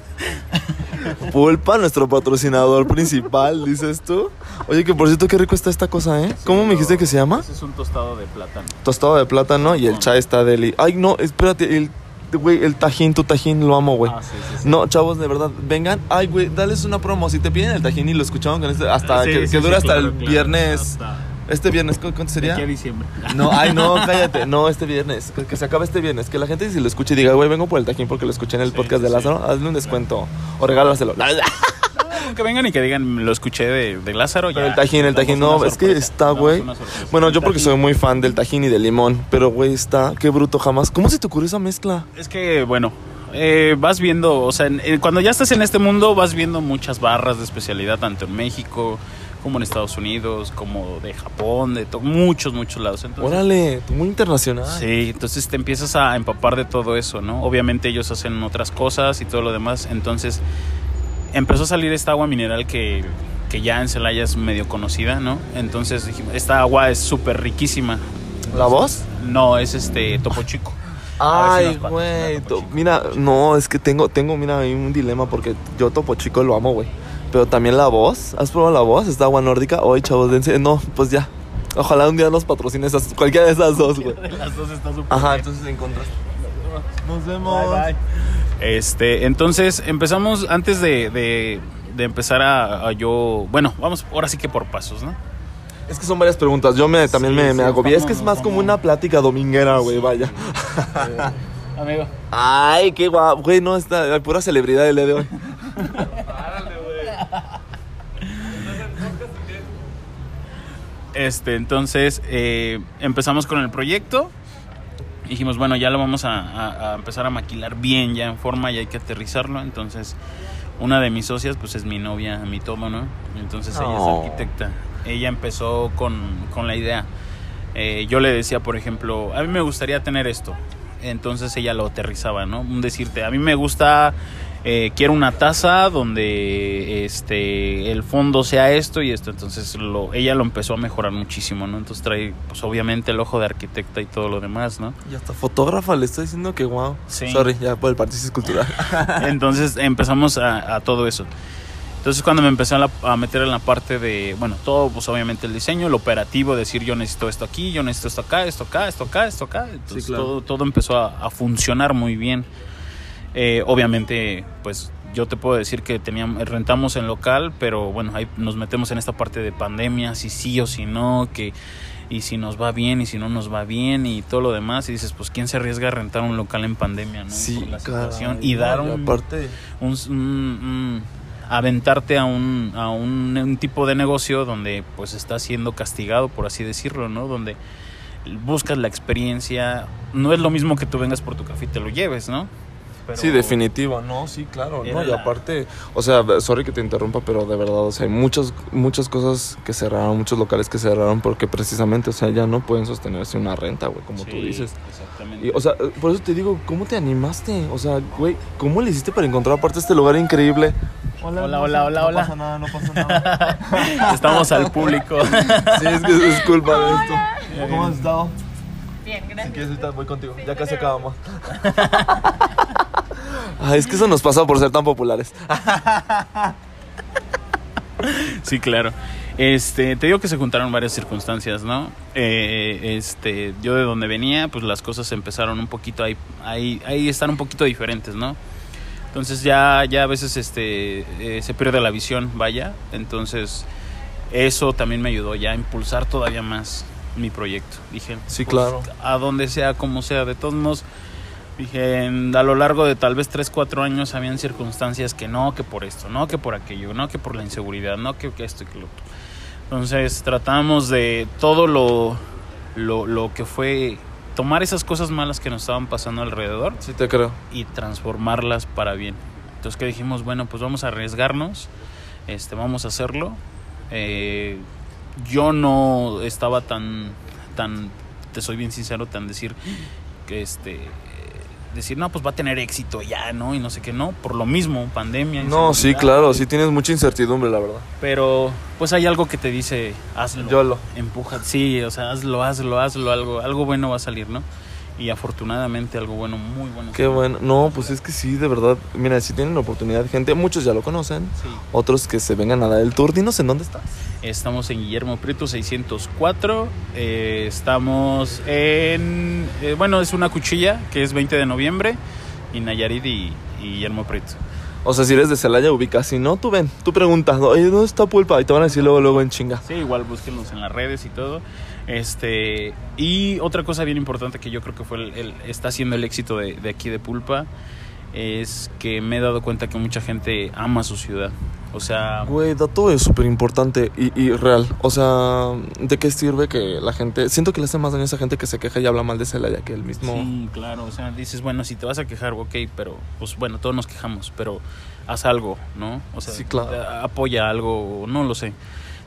Pulpa, nuestro patrocinador principal, dices tú. Oye, que por cierto, qué rico está esta cosa, ¿eh? ¿Cómo me dijiste que se llama? Ese es un tostado de plátano. Tostado de plátano y el chai está deli. Ay, no, espérate, el, güey, el tajín, tu tajín, lo amo, güey. Ah, sí, sí, sí. No, chavos, de verdad, vengan. Ay, güey, dales una promo. Si te piden el tajín y lo escuchamos con este, hasta que, dura hasta claro, el claro. viernes. Hasta- Este viernes, ¿cu- ¿cuánto sería? aquí a diciembre. No, ay, no, cállate. No, este viernes. Que, que se acabe este viernes. Que la gente, si lo escuche, diga, güey, vengo por el tajín porque lo escuché en el Sí, podcast de. Lázaro. Hazle un descuento. O regálaselo. Que vengan y que digan, lo escuché de, de Lázaro. Pero ya, el tajín, el tajín, no, es que está, güey. Bueno, yo porque soy muy fan del tajín y del limón. Pero, güey, está, qué bruto jamás. ¿Cómo se te ocurrió esa mezcla? Es que, bueno, eh, vas viendo, o sea, en- en- cuando ya estás en este mundo, vas viendo muchas barras de especialidad, tanto en México como en Estados Unidos, como de Japón, de muchos, muchos lados. Entonces, Órale, muy internacional. Sí, entonces te empiezas a empapar de todo eso, ¿no? Obviamente ellos hacen otras cosas y todo lo demás, entonces empezó a salir esta agua mineral que, que ya en Celaya es medio conocida, ¿no? Entonces dijimos, esta agua es súper riquísima. ¿La voz? No, es este Topo Chico. Ay, güey. Mira, no, es que tengo, tengo, mira, hay un dilema porque yo Topo Chico lo amo, güey. Pero también la voz. ¿Has probado la voz? Esta agua nórdica. Hoy, chavos, dense. No, pues ya. Ojalá un día nos patrocine esas, cualquiera de esas dos, güey. Las dos está súper Ajá, bien. entonces encontraste. Nos vemos. Bye, bye. Este, entonces empezamos antes de, de, de empezar a, a yo, bueno, vamos ahora sí que por pasos, ¿no? Es que son varias preguntas. Yo me, también Sí, me, sí, me agobié. Es que es más como una plática dominguera, güey, vaya. Amigo. Ay, qué guapo. Güey, no, está hay pura celebridad el día de hoy. Este, entonces eh, empezamos con el proyecto. Dijimos, bueno, ya lo vamos a, a- a empezar a maquilar bien, ya en forma, y hay que aterrizarlo. Entonces, una de mis socias, pues es mi novia, mi todo, ¿no? Entonces ella Oh. es arquitecta. Ella empezó con, con la idea. Eh, yo le decía, por ejemplo, a mí me gustaría tener esto. Entonces ella lo aterrizaba, ¿no? Un decirte, a mí me gusta, eh, quiero una taza donde este el fondo sea esto y esto. Entonces lo, ella lo empezó a mejorar muchísimo, ¿no? Entonces trae, pues obviamente el ojo de arquitecta y todo lo demás, ¿no? Y hasta fotógrafa le estoy diciendo que wow. Sí. Sorry, ya por el paréntesis cultural. Entonces empezamos a, a todo eso. Entonces cuando me empecé a, la- a meter en la parte de, bueno, todo, pues obviamente el diseño, el operativo, decir yo necesito esto aquí, yo necesito esto acá, esto acá, esto acá, esto acá. Entonces claro. todo, todo empezó a, a funcionar muy bien. Eh, obviamente, pues yo te puedo decir que teníamos, rentamos en local, pero bueno, ahí nos metemos en esta parte de pandemia, si sí o si no, que y si nos va bien y si no nos va bien y todo lo demás y dices, pues quién se arriesga a rentar un local en pandemia, ¿no? Sí, Por la caray, situación y dar un, aparte. un- un- un- aventarte a un, a un, un tipo de negocio donde pues está siendo castigado por así decirlo no donde buscas la experiencia. No es lo mismo que tú vengas por tu café y te lo lleves, ¿no? Pero- Sí, definitivo, no, sí, claro, Era no, y aparte, o sea, sorry que te interrumpa, pero de verdad, o sea, hay muchas, muchas cosas que cerraron, muchos locales que cerraron porque precisamente, o sea, ya no pueden sostenerse una renta, güey, como tú dices. Exactamente. Y, o sea, por eso te digo, ¿cómo te animaste? O sea, güey, ¿cómo le hiciste para encontrar aparte este lugar increíble? Hola, no hola, sé, hola, no hola. pasa nada, no pasa nada. Estamos al público. sí, es que es culpa de esto. ¿Cómo has estado? Bien, Si gracias. quieres ahorita voy contigo, Sí, ya casi pero- acabamos. Ay, es que eso nos pasa por ser tan populares. Sí, claro. Este, te digo que se juntaron varias circunstancias, ¿no? Eh, este, yo de donde venía, pues las cosas empezaron un poquito ahí, ahí, ahí están un poquito diferentes, ¿no? Entonces ya, ya a veces este, eh, se pierde la visión, vaya. Entonces eso también me ayudó ya a impulsar todavía más mi proyecto. Dije, Sí, pues, claro. A donde sea, como sea, de todos modos. Dije, a lo largo de tal vez 3, 4 años habían circunstancias que no, que por esto, no, que por aquello, no, que por la inseguridad, no, que, que esto y que lo otro. Entonces tratamos de todo lo, lo, lo que fue tomar esas cosas malas que nos estaban pasando alrededor Sí, te creo. y transformarlas para bien. Entonces que dijimos, bueno, pues vamos a arriesgarnos, este, vamos a hacerlo. Eh, yo no estaba tan, tan, te soy bien sincero, tan decir que este, decir, no, pues va a tener éxito ya, ¿no? Y no sé qué, no, por lo mismo, pandemia. No, sí, claro, sí tienes mucha incertidumbre, la verdad. Pero pues hay algo que te dice, hazlo. Yolo. Empuja, sí, o sea, hazlo, hazlo, hazlo, algo, algo bueno va a salir, ¿no? Y afortunadamente algo bueno, muy bueno. Qué bueno. No, pues es que sí, de verdad. Mira, si tienen la oportunidad, gente, muchos ya lo conocen. Sí. Otros que se vengan a dar el tour. Dinos en dónde estás. Estamos en Guillermo Prieto 604. eh, estamos en. eh, bueno, es una cuchilla que es 20 de noviembre. Y Nayarit y, y Guillermo Prieto. O sea, si eres de Celaya, ubicas. Si no, tú ven, tú preguntas, oye, ¿dónde está Pulpa? Y te van a decir luego, luego en chinga. Sí, igual búsquenlos en las redes y todo. Este. Y otra cosa bien importante que yo creo que fue el, el- está haciendo el éxito de, de aquí de Pulpa. Es que me he dado cuenta que mucha gente ama su ciudad. O sea. Güey, dato es súper importante y, y real. O sea, ¿de qué sirve que la gente... Siento que le hace más daño a esa gente que se queja y habla mal de Celaya que el mismo... Sí, claro, o sea, dices, bueno, si te vas a quejar, ok, pero, pues bueno, todos nos quejamos, pero haz algo, ¿no? O sea, Sí, claro. apoya algo, no lo sé.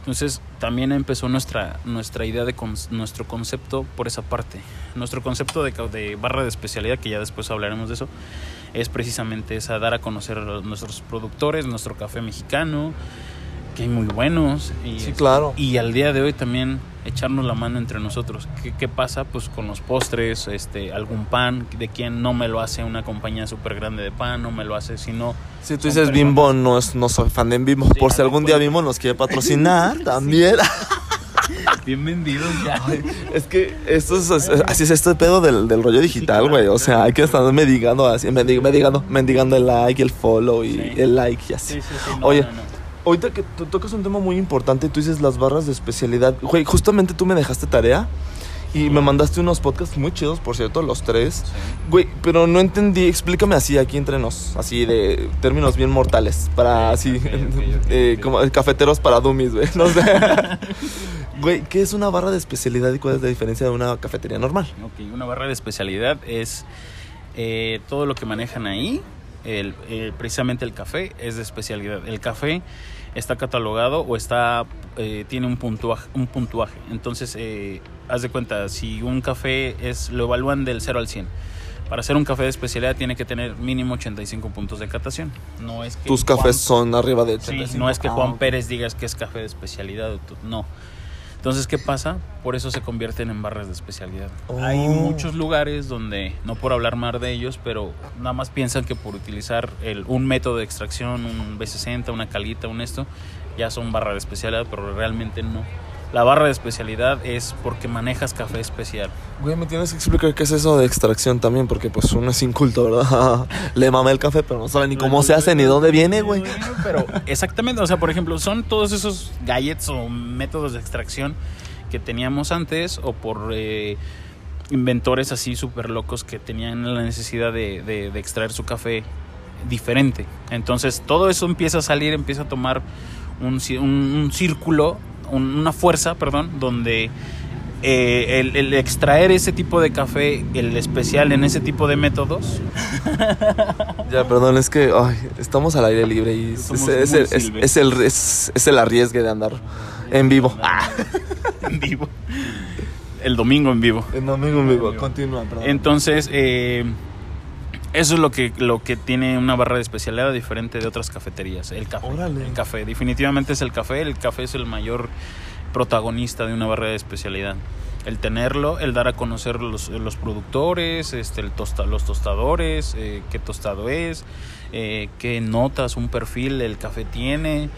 Entonces, también empezó nuestra, nuestra idea de con- nuestro concepto por esa parte. Nuestro concepto de, de barra de especialidad, que ya después hablaremos de eso, es precisamente esa, dar a conocer a nuestros productores, nuestro café mexicano, que hay muy buenos. Y, Sí, claro. y al día de hoy también echarnos la mano entre nosotros. ¿Qué, qué pasa? Pues con los postres, este, algún pan, de quien no me lo hace una compañía súper grande de pan, no me lo hace, sino... Si tú dices Bimbo, no, es, no soy fan de Bimbo. Sí, Por si algún día Bimbo nos quiere patrocinar también. Bien vendidos ya. Es que esto es, es- así es este pedo del, del rollo digital, güey. O sea, hay que estar mendigando así, mendig- mendigando, mendigando el like, el follow y Sí. el like y así. Sí, no, Oye, no, no. Ahorita que tú tocas un tema muy importante, tú dices las barras de especialidad. Güey, justamente tú me dejaste tarea y me mandaste unos podcasts muy chidos, por cierto, los tres. Güey, pero no entendí, explícame así aquí entre nos, así de términos bien mortales, para así, eh, como cafeteros para dummies, güey, no sé. Güey, ¿qué es una barra de especialidad y cuál es la diferencia de una cafetería normal? Ok, una barra de especialidad es eh, todo lo que manejan ahí. El, eh, precisamente el café es de especialidad. El café está catalogado o está eh, tiene un puntuaje, un puntuaje. Entonces, eh, haz de cuenta, si un café es lo evalúan del 0 al 100. Para hacer un café de especialidad tiene que tener mínimo 85 puntos de catación. No es que Tus Juan- cafés son arriba de Sí, 85. no es que Ah, Juan ok. Pérez digas que es café de especialidad, no. Entonces, ¿qué pasa? Por eso se convierten en barras de especialidad. Oh. Hay muchos lugares donde, no por hablar mal de ellos, pero nada más piensan que por utilizar el, un método de extracción, un B60, una calita, un esto, ya son barra de especialidad, pero realmente no. La barra de especialidad es porque manejas café especial. Güey, me tienes que explicar qué es eso de extracción también, porque pues uno es inculto, ¿verdad? Le mama el café, pero no sabe ni cómo se hace ni dónde viene, güey. Pero exactamente, o sea, por ejemplo, son todos esos gadgets o métodos de extracción que teníamos antes o por eh, inventores así súper locos que tenían la necesidad de, de- de extraer su café diferente. Entonces todo eso empieza a salir, empieza a tomar un, un- un círculo, una fuerza, perdón, donde eh, el, el extraer ese tipo de café, el especial en ese tipo de métodos, Ya, perdón, es que ay, estamos al aire libre y es, es- es- el, es, el arriesgue de andar en vivo. Ah, en vivo. El domingo en vivo. en domingo en vivo. Continúa, perdón. Entonces, eh, eso es lo que, lo que tiene una barra de especialidad diferente de otras cafeterías. El café. Órale. El café. Definitivamente es el café. El café es el mayor protagonista de una barra de especialidad. El tenerlo, el dar a conocer los, los productores, este, el tosta- los tostadores, eh, qué tostado es, eh, qué notas, un perfil el café tiene.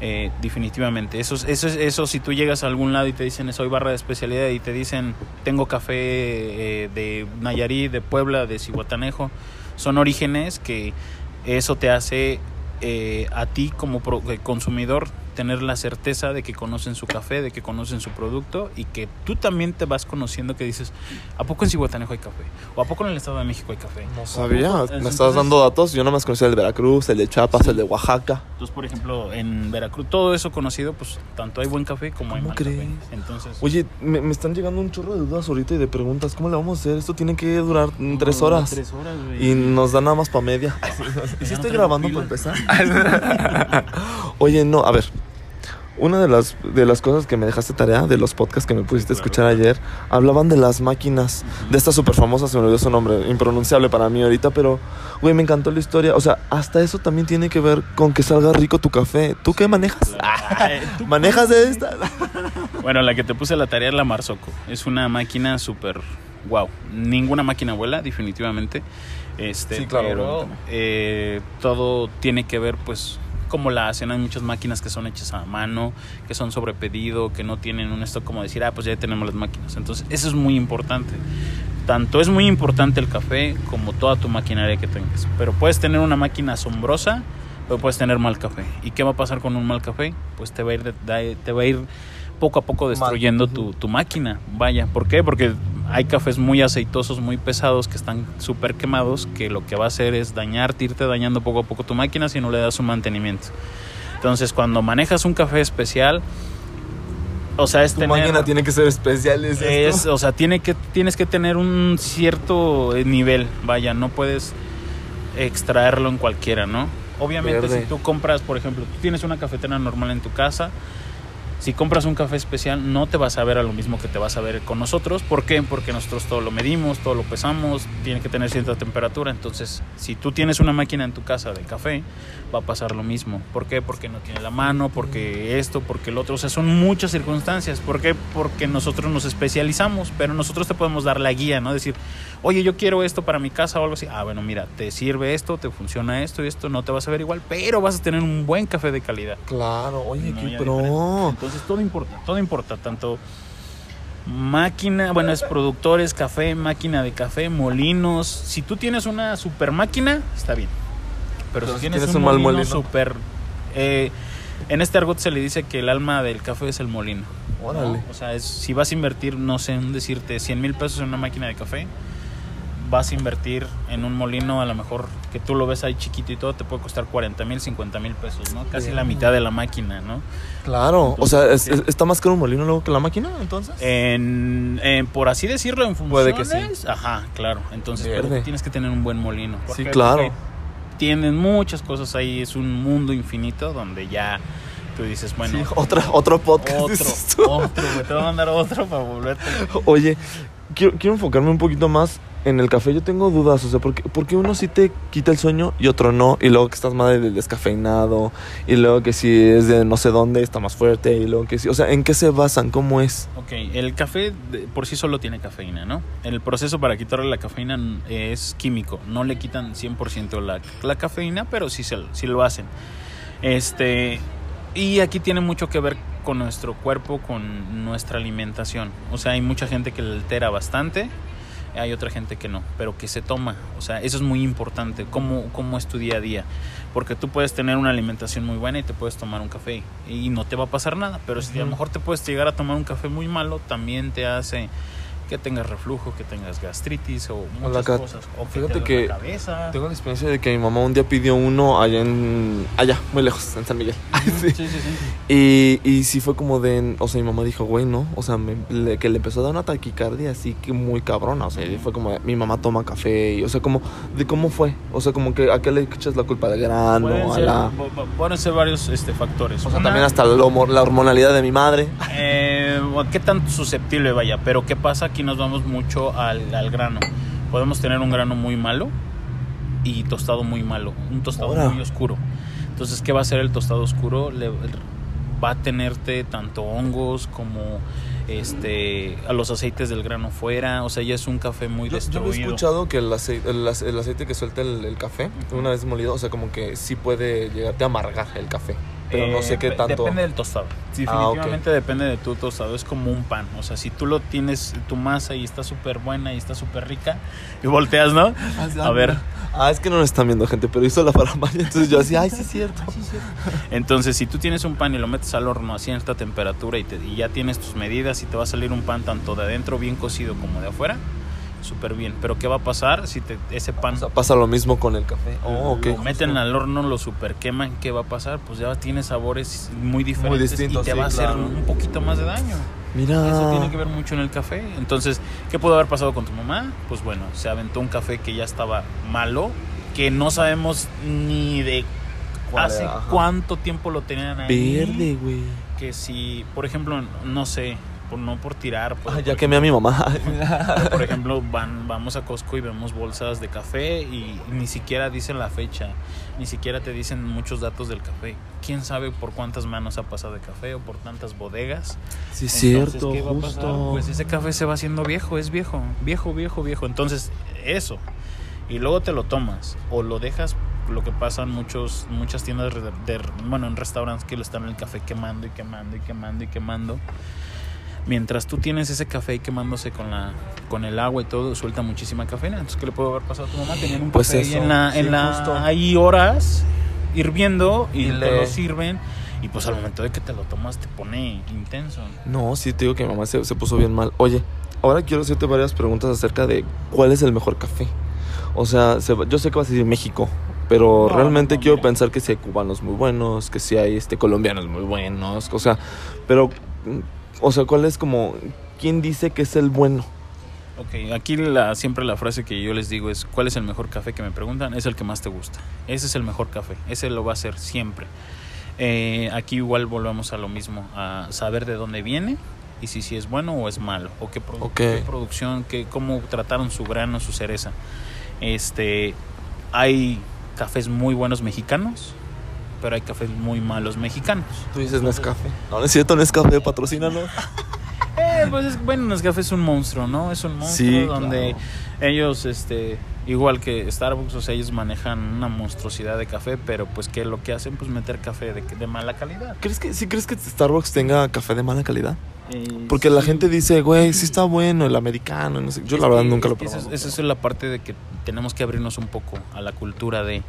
eh, definitivamente, eso, es- eso, es- eso si tú llegas a algún lado y te dicen soy barra de especialidad y te dicen tengo café eh, de Nayarit, de Puebla, de Cihuatanejo, son orígenes que eso te hace eh, a ti como eh, consumidor tener la certeza de que conocen su café, de que conocen su producto y que tú también te vas conociendo que dices, ¿a poco en Cihuatanejo hay café? ¿O a poco en el Estado de México hay café? No sabía, me Entonces- estás dando datos. Yo no más conocía el de Veracruz, el de Chiapas, el de Oaxaca. Entonces, por ejemplo, en Veracruz, todo eso conocido, pues tanto hay buen café como hay ¿Cómo mal crees? café. Entonces, Oye, me, me están llegando un chorro de dudas ahorita y de preguntas. ¿Cómo le vamos a hacer? Esto tiene que durar tres horas. Tres horas, güey. Y nos da nada más para media. ¿Y si estoy grabando para empezar? Oye, no, a ver. Una de las, de las cosas que me dejaste tarea de los podcasts que me pusiste a escuchar ayer, hablaban de las máquinas, de esta súper famosa, se me olvidó su nombre, impronunciable para mí ahorita, pero, güey, me encantó la historia. O sea, hasta eso también tiene que ver con que salga rico tu café. ¿Tú qué manejas? ¿Manejas de esta? Bueno, la que te puse la tarea es la Marsoco. Es una máquina súper wow. Ninguna máquina vuela, definitivamente. Este, Sí, claro, Pero eh, todo tiene que ver, pues, cómo la hacen. Hay muchas máquinas que son hechas a mano, que son sobre pedido, que no tienen un stock como decir, ah, pues ya tenemos las máquinas. Entonces, eso es muy importante. Tanto es muy importante el café como toda tu maquinaria que tengas. Pero puedes tener una máquina asombrosa, pero puedes tener mal café. ¿Y qué va a pasar con un mal café? Pues te va a ir, de- te va a ir poco a poco destruyendo tu, tu máquina. Vaya, ¿por qué? Porque hay cafés muy aceitosos, muy pesados, que están súper quemados, que lo que va a hacer es dañarte, irte dañando poco a poco tu máquina si no le das un mantenimiento. Entonces, cuando manejas un café especial, o sea, es Tu tener... máquina tiene que ser especial. ¿es Es, o sea, tiene que, tienes que tener un cierto eh, nivel, vaya, no puedes extraerlo en cualquiera, ¿no? Obviamente Verde. si tú compras, por ejemplo, tú tienes una cafetera normal en tu casa, si compras un café especial no te vas a ver a lo mismo que te vas a ver con nosotros. ¿Por qué? Porque nosotros todo lo medimos, todo lo pesamos, tiene que tener cierta temperatura. Entonces, si tú tienes una máquina en tu casa de café, va a pasar lo mismo. ¿Por qué? Porque no tiene la mano, porque esto, porque el otro. O sea, son muchas circunstancias. ¿Por qué? Porque nosotros nos especializamos, pero nosotros te podemos dar la guía, ¿no? Decir, oye, yo quiero esto para mi casa o algo así. Ah, bueno, mira, te sirve esto, te funciona esto y esto, no te vas a ver igual, pero vas a tener un buen café de calidad. Claro, oye, No, qué pro. Entonces todo importa, todo importa, tanto máquina, bueno, es productores, café, máquina de café, molinos. Si tú tienes una super máquina, está bien. Pero, si tienes, tienes un, un mal molino, molino. super... eh, en este argot se le dice que el alma del café es el molino. ¿no? Órale. O sea, es- si vas a invertir, no sé, en decirte 100 mil pesos en una máquina de café, vas a invertir en un molino, a lo mejor que tú lo ves ahí chiquito y todo, te puede costar 40 mil, 50 mil pesos, ¿no? Casi la mitad de la máquina, ¿no? Claro, o sea, es- Sí. es- está más caro un molino luego que la máquina, entonces. En, en- por así decirlo, en Puede funciones. que sí. Ajá, claro. Entonces, pero tienes que tener un buen molino. ¿Por Sí, claro. Tienen muchas cosas ahí, es un mundo infinito donde ya tú dices, bueno, Sí, otra, otro podcast. otro, otro, te voy a mandar otro para volverte. Oye, quiero, quiero enfocarme un poquito más en el café. Yo tengo dudas, o sea, ¿por qué, por qué uno sí te quita el sueño y otro no? Y luego que estás madre del descafeinado, y luego que si es de no sé dónde está más fuerte, y luego que sí. O sea, ¿en qué se basan? ¿Cómo es? Ok, el café por sí solo tiene cafeína, ¿no? El proceso para quitarle la cafeína es químico. No le quitan 100% la, la cafeína, pero sí, se, sí lo hacen. Este, y aquí tiene mucho que ver con nuestro cuerpo, con nuestra alimentación. O sea, hay mucha gente que le altera bastante, hay otra gente que no, pero que se toma. O sea, eso es muy importante, cómo, cómo es tu día a día. Porque tú puedes tener una alimentación muy buena y te puedes tomar un café y no te va a pasar nada. Pero si a lo mejor te puedes llegar a tomar un café muy malo, también te hace que tengas reflujo, que tengas gastritis o muchas cosas. O que Fíjate te que la cabeza. Tengo la experiencia de que mi mamá un día pidió uno allá en... Allá, muy lejos, en San Miguel. Sí. Sí, sí, sí. Y, y sí fue como de... O sea, mi mamá dijo, güey, ¿no? O sea, me- le- que le empezó a dar una taquicardia así que muy cabrona. O sea, y fue como, de, mi mamá toma café. Y, o sea, como, ¿de cómo fue? O sea, como que, ¿a qué le echas la culpa? ¿Del grano? Pueden a ser, la... pu- pu- pueden ser varios este, factores. O sea, Una, también hasta la, la hormonalidad de mi madre. eh, ¿Qué tan susceptible vaya? Pero ¿qué pasa? Aquí nos vamos mucho al, al grano. Podemos tener un grano muy malo y tostado muy malo. Un tostado muy oscuro. Entonces, ¿qué va a hacer el tostado oscuro? Le, va a tenerte tanto hongos como este a los aceites del grano fuera. O sea, ya es un café muy Yo, yo destruido. había escuchado que el aceite, el, el aceite que suelta el, el café, una vez molido, o sea, como que sí puede llegarte a amargar el café. Pero no sé qué tanto. Depende del tostado. Ah. Definitivamente depende de tu tostado. Es como un pan. O sea, si tú lo tienes, tu masa y está súper buena y está súper rica, y volteas, ¿no? A ver. Ah, es que no lo están viendo, gente, pero hizo la faramaya. Entonces yo así, ay, sí es cierto. Entonces, si tú tienes un pan y lo metes al horno a cierta temperatura y, te- y ya tienes tus medidas y te va a salir un pan tanto de adentro bien cocido como de afuera, súper bien. Pero ¿qué va a pasar si te- ese pan O sea, pasa lo mismo con el café. Oh, ok. lo meten al horno, lo super queman? ¿Qué va a pasar? Pues ya tiene sabores muy diferentes y te sí, va a hacer claro. un poquito más de daño. Mira. Eso tiene que ver mucho en el café. Entonces, ¿qué pudo haber pasado con tu mamá? Pues bueno, se aventó un café que ya estaba malo, que no sabemos ni de ¿Cuál hace? Ajá. cuánto tiempo lo tenían ahí. Verde, güey. Que si, por ejemplo, no sé, por, no por tirar, pero Ah, ya por quemé a mi mamá. ejemplo- por ejemplo, van, vamos a Costco y vemos bolsas de café y ni siquiera dicen la fecha, ni siquiera te dicen muchos datos del café. ¿Quién sabe por cuántas manos ha pasado de café o por tantas bodegas? Sí, es Entonces, cierto, ¿qué va a justo. Pues ese café se va haciendo viejo, es viejo, viejo, viejo, viejo. Entonces, eso. Y luego te lo tomas o lo dejas, lo que pasa en muchos, muchas tiendas, de, de- bueno, en restaurantes que lo están el café quemando y quemando y quemando y quemando. Mientras tú tienes ese café quemándose con la con el agua y todo, suelta muchísima cafeína. Entonces, ¿qué le puede haber pasado a tu mamá? Tenían un Pues café eso, en la, sí, en la ahí horas hirviendo y, Y te le- lo sirven y pues al momento de que te lo tomas te pone intenso. No, sí, te digo que mi mamá se, se puso bien mal. Oye, ahora quiero hacerte varias preguntas acerca de cuál es el mejor café. O sea, se yo sé que vas a decir México, pero No, realmente no, quiero mira. pensar que sí hay cubanos muy buenos, que sí hay este, colombianos muy buenos, o sea, pero, mm, o sea, ¿cuál es como, quién dice que es el bueno? Ok, aquí la, siempre la frase que yo les digo es, ¿cuál es el mejor café que me preguntan? Es el que más te gusta. Ese es el mejor café, ese lo va a hacer siempre. Eh, aquí igual volvemos a lo mismo, a saber de dónde viene y si, si es bueno o es malo, o qué, produ- Ok. qué producción, qué, cómo trataron su grano, su cereza. Este, hay cafés muy buenos mexicanos, pero hay cafés muy malos mexicanos. Tú dices Nescafé. No, no es cierto, Nescafé, patrocínanos. Eh, pues es, bueno, Nescafé es un monstruo, ¿no? Es un monstruo Sí, donde claro. ellos, este, igual que Starbucks, o sea, ellos manejan una monstruosidad de café, pero pues que lo que hacen, pues meter café de, de mala calidad. ¿Crees que, sí crees que Starbucks tenga café de mala calidad? Eh, Porque la gente dice, güey, sí está bueno el americano, no sé. Yo Es la verdad que- nunca lo. Esa es, esa es la parte de que tenemos que abrirnos un poco a la cultura de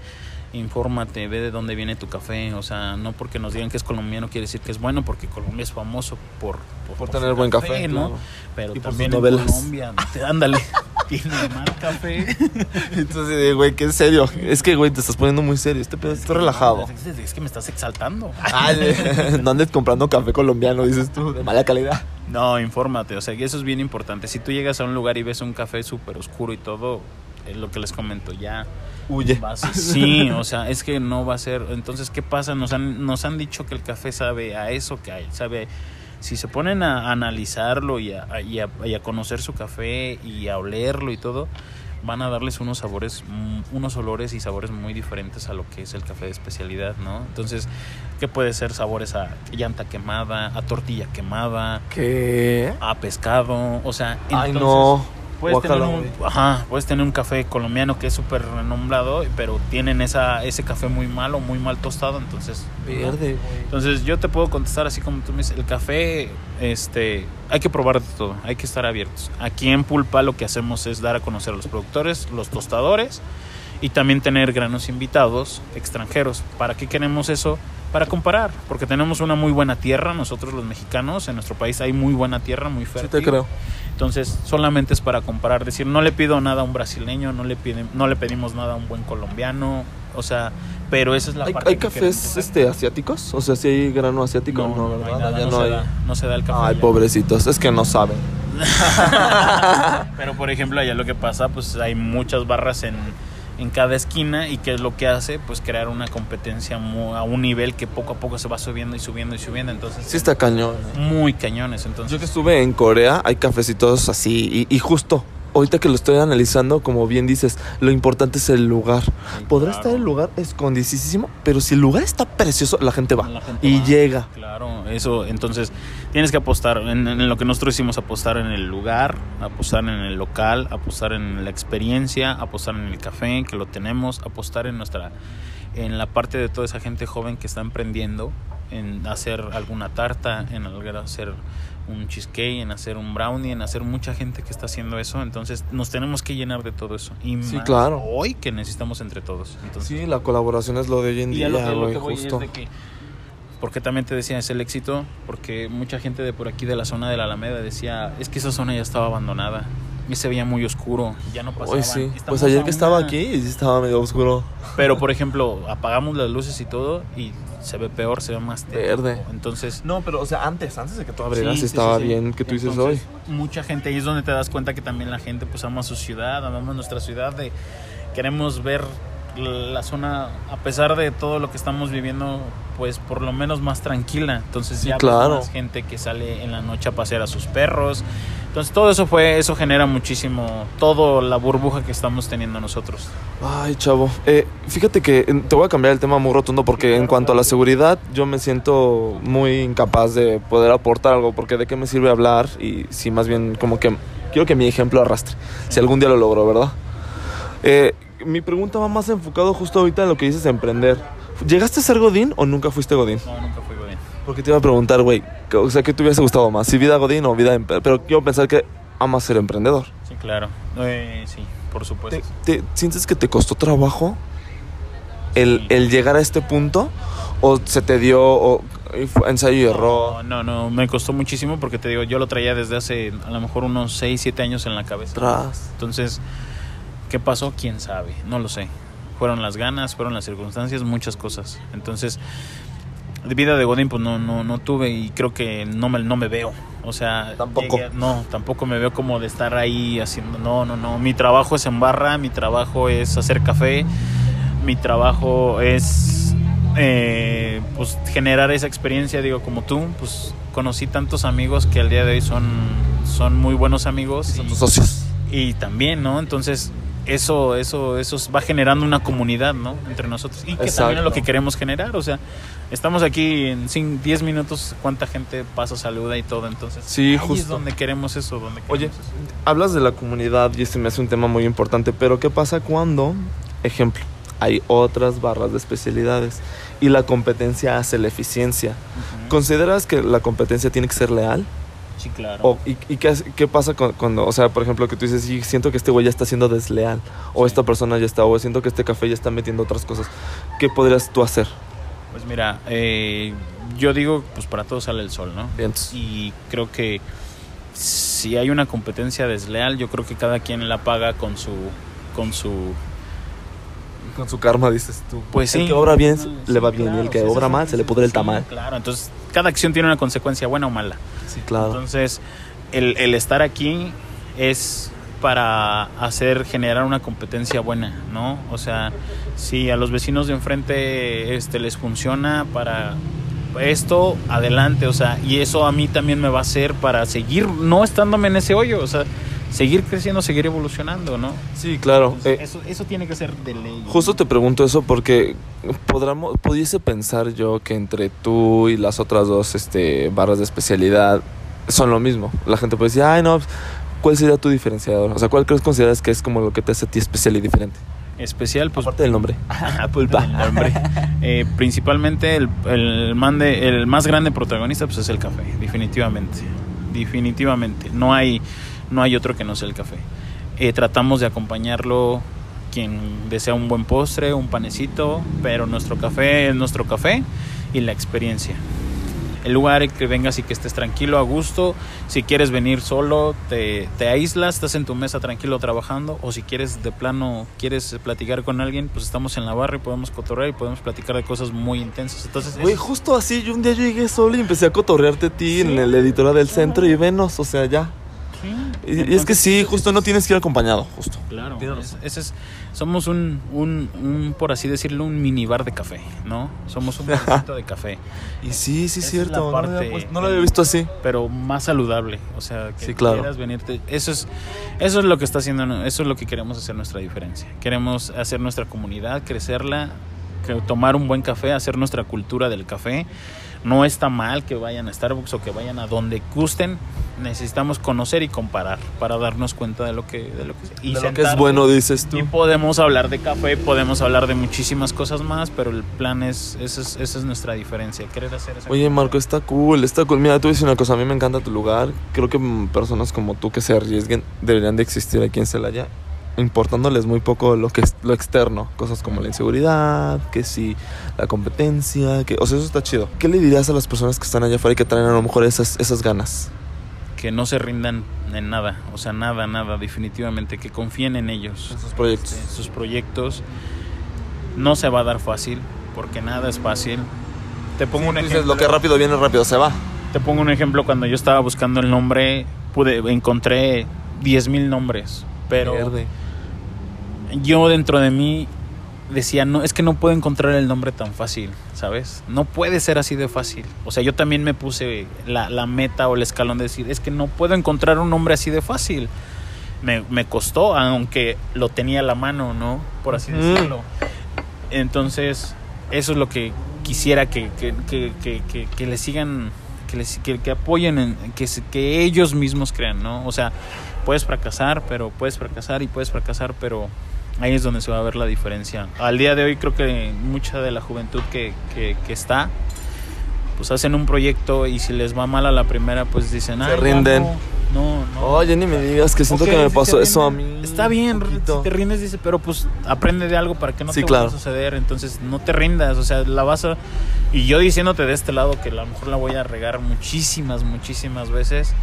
infórmate, ve de dónde viene tu café, o sea, no porque nos digan que es colombiano quiere decir que es bueno, porque Colombia es famoso por, Por tener buen café, ¿no? claro. Pero Y por también sus en. Colombia, te- ándale, tiene mal café. Entonces, eh, güey, qué serio. Es que, güey, te estás poniendo muy serio. Este pedo está relajado. Es, es que me estás exaltando. no andes comprando café colombiano, dices tú, de mala calidad. No, infórmate, o sea, que eso es bien importante. Si tú llegas a un lugar y ves un café súper oscuro y todo, es lo que les comento, ya Huye. Sí, o sea, es que no va a ser. Entonces, ¿qué pasa? Nos han, nos han dicho que el café sabe a eso que hay, sabe. Si se ponen a analizarlo y a, y a- y a conocer su café y a olerlo y todo, van a darles unos sabores, mm, unos olores y sabores muy diferentes a lo que es el café de especialidad, ¿no? Entonces, ¿qué puede ser? Sabores a llanta quemada, a tortilla quemada, ¿Qué? a pescado, o sea, Ay, entonces, no. Puedes tener, un, ajá, puedes tener un café colombiano que es súper renombrado, pero tienen esa, ese café muy malo, muy mal tostado, entonces... Verde. Entonces yo te puedo contestar así como tú me dices, el café, este, hay que probar de todo, hay que estar abiertos. Aquí en Pulpa lo que hacemos es dar a conocer a los productores, los tostadores y también tener granos invitados extranjeros. ¿Para qué queremos eso? Para comparar, porque tenemos una muy buena tierra, nosotros los mexicanos, en nuestro país hay muy buena tierra, muy Sí fértil. te creo. Entonces, solamente es para comparar, decir, no le pido nada a un brasileño, no le piden, no le pedimos nada a un buen colombiano, o sea, pero esa es la ¿Hay, parte hay cafés este, asiáticos? O sea, si hay grano asiático, no, no, no hay ¿verdad? nada, no, no se hay. da, no se da el café. Ay, allá. pobrecitos, es que no saben. Pero por ejemplo, allá lo que pasa, pues hay muchas barras en, en cada esquina y qué es lo que hace, pues crear una competencia mu- a un nivel que poco a poco se va subiendo y subiendo y subiendo, entonces Sí está cañón. muy cañones, entonces Yo que estuve en Corea, hay cafecitos así. Y, y justo, ahorita que lo estoy analizando, como bien dices, lo importante es el lugar. Podrá claro. estar el lugar escondidísimo, pero si el lugar está precioso, la gente va. La gente y va. llega. Claro, eso, entonces tienes que apostar en, en lo que nosotros hicimos, apostar en el lugar, apostar en el local, apostar en la experiencia, apostar en el café que lo tenemos, apostar en nuestra, en la parte de toda esa gente joven que está emprendiendo, en hacer alguna tarta, en hacer un cheesecake, en hacer un brownie, en hacer mucha gente que está haciendo eso, entonces nos tenemos que llenar de todo eso. Y Sí, más claro. hoy que necesitamos entre todos. Entonces, Sí, la colaboración es lo de hoy en y día, a lo que, lo güey, que voy justo. es de que, porque también te decía, es el éxito, porque mucha gente de por aquí de la zona de la Alameda decía, es que esa zona ya estaba abandonada, y se veía muy oscuro, ya no pasaba. Hoy sí. Pues ayer que estaba aquí, sí estaba medio oscuro. Pero por ejemplo, apagamos las luces y todo, y se ve peor, se ve más tétrico. Verde. Entonces, No, pero, o sea, antes, antes de que tú Sí, abrieras, sí, estaba sí, sí. bien que tú dices hoy. Mucha gente, ahí es donde te das cuenta que también la gente pues ama su ciudad, amamos nuestra ciudad, de, queremos ver la zona, a pesar de todo lo que estamos viviendo, pues por lo menos más tranquila. Entonces ya claro. más gente que sale en la noche a pasear a sus perros. Entonces todo eso fue, eso genera muchísimo, todo la burbuja que estamos teniendo nosotros. Ay, chavo. Eh, fíjate que te voy a cambiar el tema muy rotundo porque en cuanto a la seguridad, yo me siento muy incapaz de poder aportar algo. Porque de qué me sirve hablar y si más bien como que quiero que mi ejemplo arrastre. Si algún día lo logro, ¿verdad? Eh, mi pregunta va más enfocado justo ahorita en lo que dices de emprender. ¿Llegaste a ser Godín o nunca fuiste Godín? No, nunca fue bien. Porque te iba a preguntar, güey, o sea, ¿qué te hubiese gustado más? ¿Si vida Godín o vida emprendedor? Pero quiero pensar que amas ser emprendedor. Sí, claro. Eh, sí, por supuesto. ¿Te, te- sientes que te costó trabajo el, Sí. el llegar a este punto? ¿O se te dio o, ensayo y error? No, no, no, me costó muchísimo porque te digo, yo lo traía desde hace a lo mejor unos 6, 7 años en la cabeza. Tras. Entonces, ¿qué pasó? ¿Quién sabe? No lo sé. Fueron las ganas, fueron las circunstancias, muchas cosas. Entonces, de vida de Godín pues no, no, no tuve y creo que no me, no me veo. O sea, Tampoco. llegué- no, tampoco me veo como de estar ahí haciendo, no, no, no. Mi trabajo es en barra, mi trabajo es hacer café, mi trabajo es eh, pues generar esa experiencia, digo, como tú, pues conocí tantos amigos que al día de hoy son, son muy buenos amigos. Son y- tus socios. y también, ¿no? Entonces, eso, eso, eso va generando una comunidad, ¿no? Entre nosotros. Y que también Exacto. es lo que queremos generar. O sea, estamos aquí en cin- 10 minutos, cuánta gente pasa, saluda y todo. Entonces, Sí, ahí justo. es donde queremos eso. Donde Oye, queremos eso. hablas de la comunidad y este me hace un tema muy importante, pero ¿qué pasa cuando, ejemplo, hay otras barras de especialidades y la competencia hace la eficiencia? ¿Consideras que la competencia tiene que ser leal? Sí, claro. O, ¿Y, y qué, qué pasa cuando, o sea, por ejemplo, que tú dices, sí, siento que este güey ya está siendo desleal, o Sí. esta persona ya está, o siento que este café ya está metiendo otras cosas? ¿Qué podrías tú hacer? Pues mira, eh, yo digo, pues para todos sale el sol, ¿no? Vientos. Y creo que si hay una competencia desleal, yo creo que cada quien la paga con su, con su Con su karma, dices tú. Pues El que obra bien Sí, le va bien, y claro, el que sí, obra sí, mal sí, se le sí, pudre el tamal. Claro, entonces cada acción tiene una consecuencia buena o mala. Sí, claro. Entonces, el, el estar aquí es para hacer generar una competencia buena, ¿no? O sea, si a los vecinos de enfrente este les funciona para esto, adelante, o sea, y eso a mí también me va a hacer para seguir no estándome en ese hoyo, o sea, seguir creciendo, seguir evolucionando, ¿no? Sí, claro. Entonces, Eh, eso, eso tiene que ser de ley. Justo te pregunto eso porque podramos, pudiese pensar yo que entre tú y las otras dos este, barras de especialidad son lo mismo. La gente puede decir, ay, no, pues, ¿cuál sería tu diferenciador? O sea, ¿cuál crees consideras que es como lo que te hace a ti especial y diferente? especial, pues Aparte del nombre. Pulpa. el nombre. Eh, principalmente el, el, mande- el más grande protagonista pues es el café, definitivamente. Definitivamente. No hay, no hay otro que no sea el café. Eh, tratamos de acompañarlo quien desea un buen postre, un panecito, pero nuestro café es nuestro café y la experiencia. el lugar en que vengas y que estés tranquilo, a gusto. Si quieres venir solo, te, te aíslas, estás en tu mesa tranquilo trabajando. O si quieres de plano, quieres platicar con alguien, pues estamos en la barra y podemos cotorrear y podemos platicar de cosas muy intensas. Entonces, Güey, es- justo así, yo un día yo llegué solo y empecé a cotorrearte a ti en el editora del centro y venos, o sea, ya. Sí. Y, y es que sí, justo no tienes que ir acompañado, justo. Claro, es- ese es, somos un, un, un, por así decirlo, un minibar de café, ¿no? Somos un barcito de café, Y sí, sí, Esa es cierto. la no, lo parte- había, pues- no lo había visto así. pero más saludable, o sea, que Sí, claro. quieras venirte, eso es, eso es lo que está haciendo, eso es lo que queremos hacer nuestra diferencia. Queremos hacer nuestra comunidad, crecerla, tomar un buen café, hacer nuestra cultura del café. No está mal que vayan a Starbucks o que vayan a donde gusten. Necesitamos conocer y comparar para darnos cuenta de lo que, de lo que, y De lo que es bueno, dices tú. y podemos hablar de café, podemos hablar de muchísimas cosas más, pero el plan es, esa es, esa es nuestra diferencia, querer hacer esa Oye, Marco, está cool, está cool. Mira, tú dices una cosa, a mí me encanta tu lugar. Creo que personas como tú que se arriesguen deberían de existir aquí en Celaya, importándoles muy poco lo que es lo externo, cosas como la inseguridad, que si la competencia, que, o sea, eso está chido. ¿Qué le dirías a las personas que están allá afuera y que traen a lo mejor esas, esas ganas? que no se rindan en nada, o sea, nada, nada, definitivamente, que confíen en ellos, Esos proyectos. en sus proyectos. No se va a dar fácil, porque nada es fácil. Te pongo un Dices, ejemplo. lo que rápido viene, rápido se va. Te pongo un ejemplo cuando yo estaba buscando el nombre, pude encontré 10.000 nombres, pero Verde. Yo dentro de mí decía, no, es que no puedo encontrar el nombre tan fácil, ¿sabes? No puede ser así de fácil. O sea, yo también me puse la, la meta o el escalón de decir, es que no puedo encontrar un nombre así de fácil. Me, me costó, aunque lo tenía a la mano, ¿no? Por así decirlo. Entonces, eso es lo que quisiera que, que, que, que, que- que le sigan, que, les, que, apoyen, en, que, que ellos mismos crean, ¿no? O sea, puedes fracasar, pero puedes fracasar y puedes fracasar, pero ahí es donde se va a ver la diferencia. Al día de hoy creo que mucha de la juventud que, que, que está, pues hacen un proyecto y si les va mal a la primera, pues dicen, Se "Ay, ya rinden. No, no, no". Oye, ni me digas que siento Ok, que me si pasó eso a mí. Está bien, si te rindes, dice, pero pues aprende de algo para que no Sí, te claro. vaya a suceder. Entonces no te rindas, o sea, la vas a. Y yo diciéndote de este lado que a lo mejor la voy a regar muchísimas, muchísimas veces.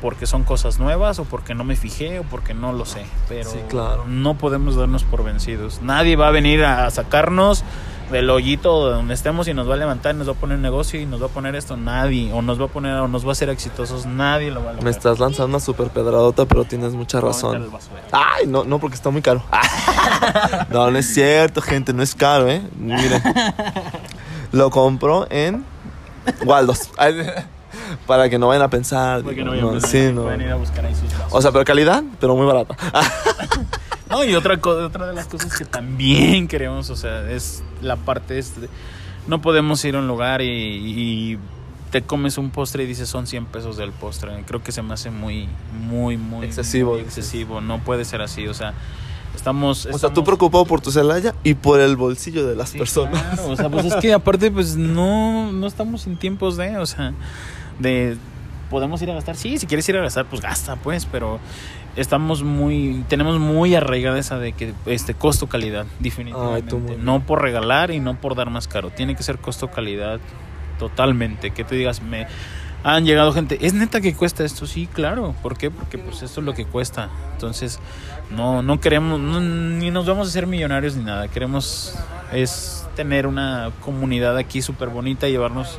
Porque son cosas nuevas, o porque no me fijé, o porque no lo sé. Pero Sí, claro. no podemos darnos por vencidos. Nadie va a venir a sacarnos del hoyito de donde estemos y nos va a levantar nos va a poner negocio y nos va a poner esto. Nadie. O nos va a poner, o nos va a hacer exitosos. Nadie lo va a lograr. Me estás lanzando una super pedradota, pero tienes mucha razón. Ay, no, no, porque está muy caro. no, no es cierto, gente, no es caro, ¿eh? Miren. Lo compro en Waldos. Para que no vayan a pensar. Porque digo, no, vayan a- sí, no. pueden ir a buscar ahí sus vasos. O sea, pero calidad, pero muy barata. No, y otra, otra de las cosas que también queremos, o sea, es la parte es de- no podemos ir a un lugar y, y te comes un postre y dices son 100 pesos del postre. Creo que se me hace muy, muy, muy Excesivo, muy excesivo. No puede ser así, o sea, estamos... O sea, tú preocupado por tu Celaya y por el bolsillo de las Sí, personas. claro, o sea, pues es que aparte, pues no, no estamos en tiempos de, o sea, de podemos ir a gastar. Sí, si quieres ir a gastar, pues gasta, pues, pero estamos muy, tenemos muy arraigada esa de que este costo calidad, definitivamente. Ay, no por regalar y no por dar más caro. Tiene que ser costo calidad totalmente. Que te digas, me han llegado gente, ¿es neta que cuesta esto? Sí, claro. ¿Por qué? Porque pues esto es lo que cuesta. Entonces, no, no queremos, no- ni nos vamos a hacer millonarios ni nada. Queremos es tener una comunidad aquí súper bonita, llevarnos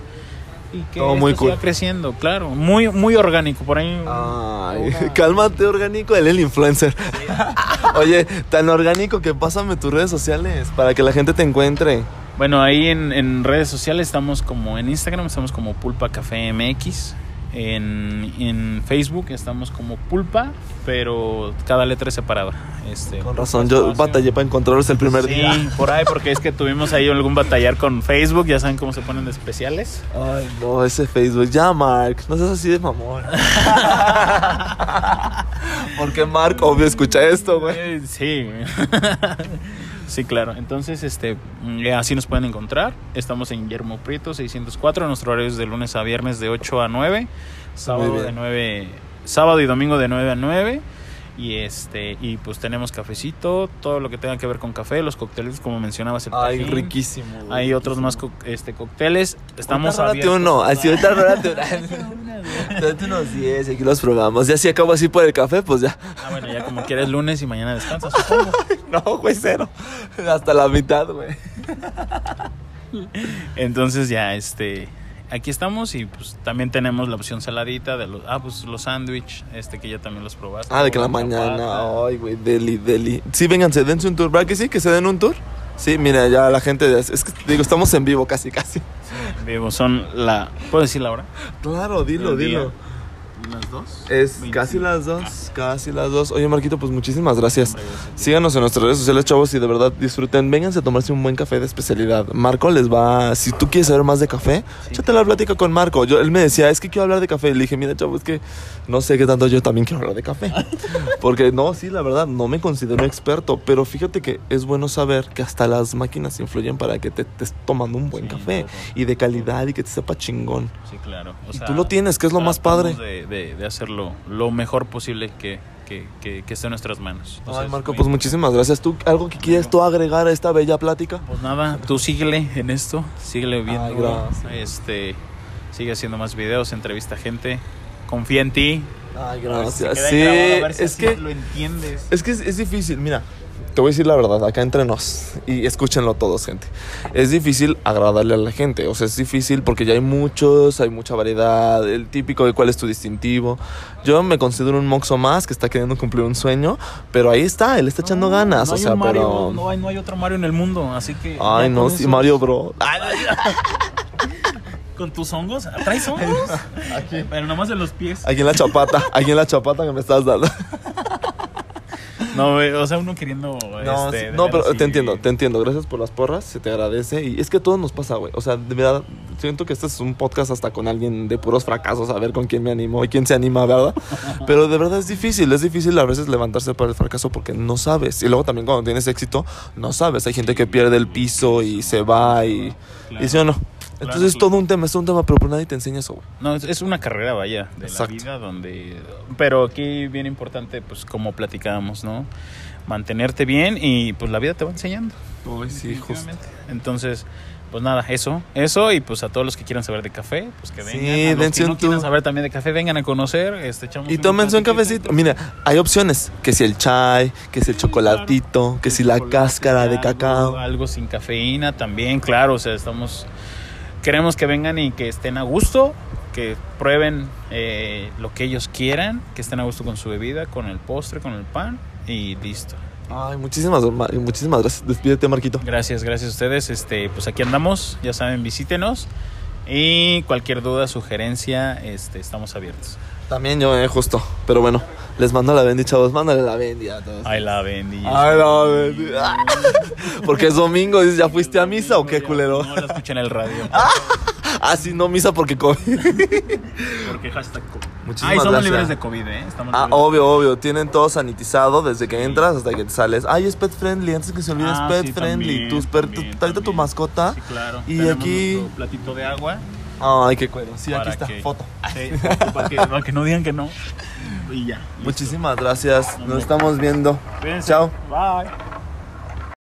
y que Todo muy siga cool. creciendo, claro, muy muy orgánico por ahí. Ay, una- cálmate, orgánico, él el influencer. Oye, tan orgánico que pásame tus redes sociales para que la gente te encuentre. Bueno, ahí en, en redes sociales estamos como en Instagram, estamos como Pulpa Café MX. En, en Facebook estamos como Pulpa, pero cada letra es separada. Este, Con razón, yo batallé para encontrarlos el primer Sí, día. por ahí, porque es que tuvimos ahí algún batallar con Facebook, ya saben cómo se ponen de especiales. Ay, no, ese Facebook. Ya, Mark, no seas así de mamón. Porque Mark, obvio, escucha esto, güey. Sí. Sí, claro. Entonces, este, mm, así nos pueden encontrar. Estamos en Guillermo Prieto 604. Nuestro horario es de lunes a viernes de 8 a 9. Sábado de 9, sábado y domingo de 9 a 9. Y este y pues tenemos cafecito, todo lo que tenga que ver con café, los cócteles como mencionabas el Ay, tajín. riquísimo. güey, Hay otros más co- este cócteles. Estamos abiertos. uno, así ahorita rólate Date unos 10 y aquí los probamos. Ya si acabo así por el café, pues ya. Ah, bueno, ya como quieres lunes y mañana descansas, supongo. No, güey, cero. Hasta la mitad, güey. Entonces ya, este, aquí estamos y pues también tenemos la opción saladita de los, ah, pues los sándwich, este que ya también los probaste. Ah, de que en la mañana. Ay, güey, deli, deli. Sí, vénganse, dense un tour. ¿Verdad que sí? ¿Que se den un tour? Sí, mira, ya la gente. Es que, digo, estamos en vivo casi, casi. Vivo, son la, ¿puedo decir la hora? Claro, dilo, dilo. Las dos. Es 25. casi las dos, casi las dos. Oye, Marquito, pues muchísimas gracias. Síganos en nuestras redes sociales, chavos, y de verdad disfruten. Vénganse a tomarse un buen café de especialidad. Marco les va. Si tú quieres saber más de café, Sí. échate la plática con Marco. Yo, él me decía, es que quiero hablar de café. Le dije, mira, chavo, es que no sé qué tanto yo también quiero hablar de café. Porque no, sí, la verdad, no me considero experto. Pero fíjate que es bueno saber que hasta las máquinas influyen para que te estés tomando un buen Sí, café claro. y de calidad y que te sepa chingón. Sí, claro. O Y tú lo tienes, que es lo más padre. De, de- de hacerlo lo mejor posible que, que, que, que esté en nuestras manos. Ay, Marco, pues muchísimas gracias. ¿Tú algo que quieres tú agregar a esta bella plática? Pues nada, tú síguele en esto, síguele viendo, Ay, gracias. este, sigue haciendo más videos, entrevista a gente, confía en ti. Ay, si gracias. queda Sí, grabado, a ver si es así que lo entiendes. es que es, es difícil, mira. Te voy a decir la verdad, acá entre nos, y escúchenlo todos, gente. Es difícil agradarle a la gente, o sea, es difícil porque ya hay muchos, hay mucha variedad, el típico de cuál es tu distintivo. Yo me considero un moxo más que está queriendo cumplir un sueño, pero ahí está, él está echando ganas, no o sea, Mario, pero... no, hay, no hay otro Mario en el mundo, así que. Ay, no, sí, Mario Bro. ¿Con tus hongos? ¿Traes hongos? Pero nomás en los pies. Aquí en la chapata, aquí en la chapata que me estás dando. No, o sea, uno queriendo. No, este, no, pero te entiendo, te entiendo. Gracias por las porras, se te agradece. Y es que a todos nos pasa, güey. O sea, de verdad, siento que este es un podcast hasta con alguien de puros fracasos, a ver con quién me animo y quién se anima, ¿verdad? Pero de verdad es difícil, es difícil a veces levantarse para el fracaso porque no sabes. Y luego también cuando tienes éxito, no sabes. Hay gente que pierde el piso y se va y... Claro. Y sí o no. Entonces es todo un tema, es todo un tema, pero por nadie te enseña eso, güey. No, es, es una carrera, vaya, de Exacto. la vida donde... Pero aquí bien importante, pues como platicábamos, ¿no? Mantenerte bien y pues la vida te va enseñando. sí, justo. Entonces, pues nada, eso, eso y pues a todos los que quieran saber de café, pues que Sí, vengan. a los que no quieran saber también de café, vengan a conocer, este, Y tómense un cafecito. Mira, hay opciones. Que si el chai, que si el chocolatito, que si la cáscara de algo- cacao. Algo sin cafeína también, claro, o sea, estamos... Queremos que vengan y que estén a gusto, que prueben eh, lo que ellos quieran, que estén a gusto con su bebida, con el postre, con el pan y listo. Ay, muchísimas, ma- muchísimas gracias. Despídete, Marquito. Gracias, gracias a ustedes. Este, pues aquí andamos, ya saben, visítenos y cualquier duda, sugerencia, este, estamos abiertos. También yo, eh, justo. Pero bueno, les mando la bendi, chavos. Mándale la bendi a todos. Ay, la bendición. Ay, la bendi. Porque es domingo, dices, ¿ya fuiste a misa o qué, culero? No la escuché en el radio. Ah, sí, no misa porque COVID. Porque hashtag COVID. Muchísimas Ay, somos gracias. libres de COVID, ¿eh? Estamos Ah, libres obvio, obvio. Tienen todo sanitizado desde que entras hasta que te sales. Ay, es pet friendly. Antes que se olvide, Ah, es pet sí, friendly. también, Tus per- también, tu- ahorita tu también. mascota. Sí, claro. Y Tenemos aquí- platito de agua. Ay, qué cuero. Sí, aquí está. que- Foto. Sí, para, que, para que no digan que no. Y ya. listo. Muchísimas gracias. Nos Hombre. estamos viendo. Cuídense. Chao. Bye.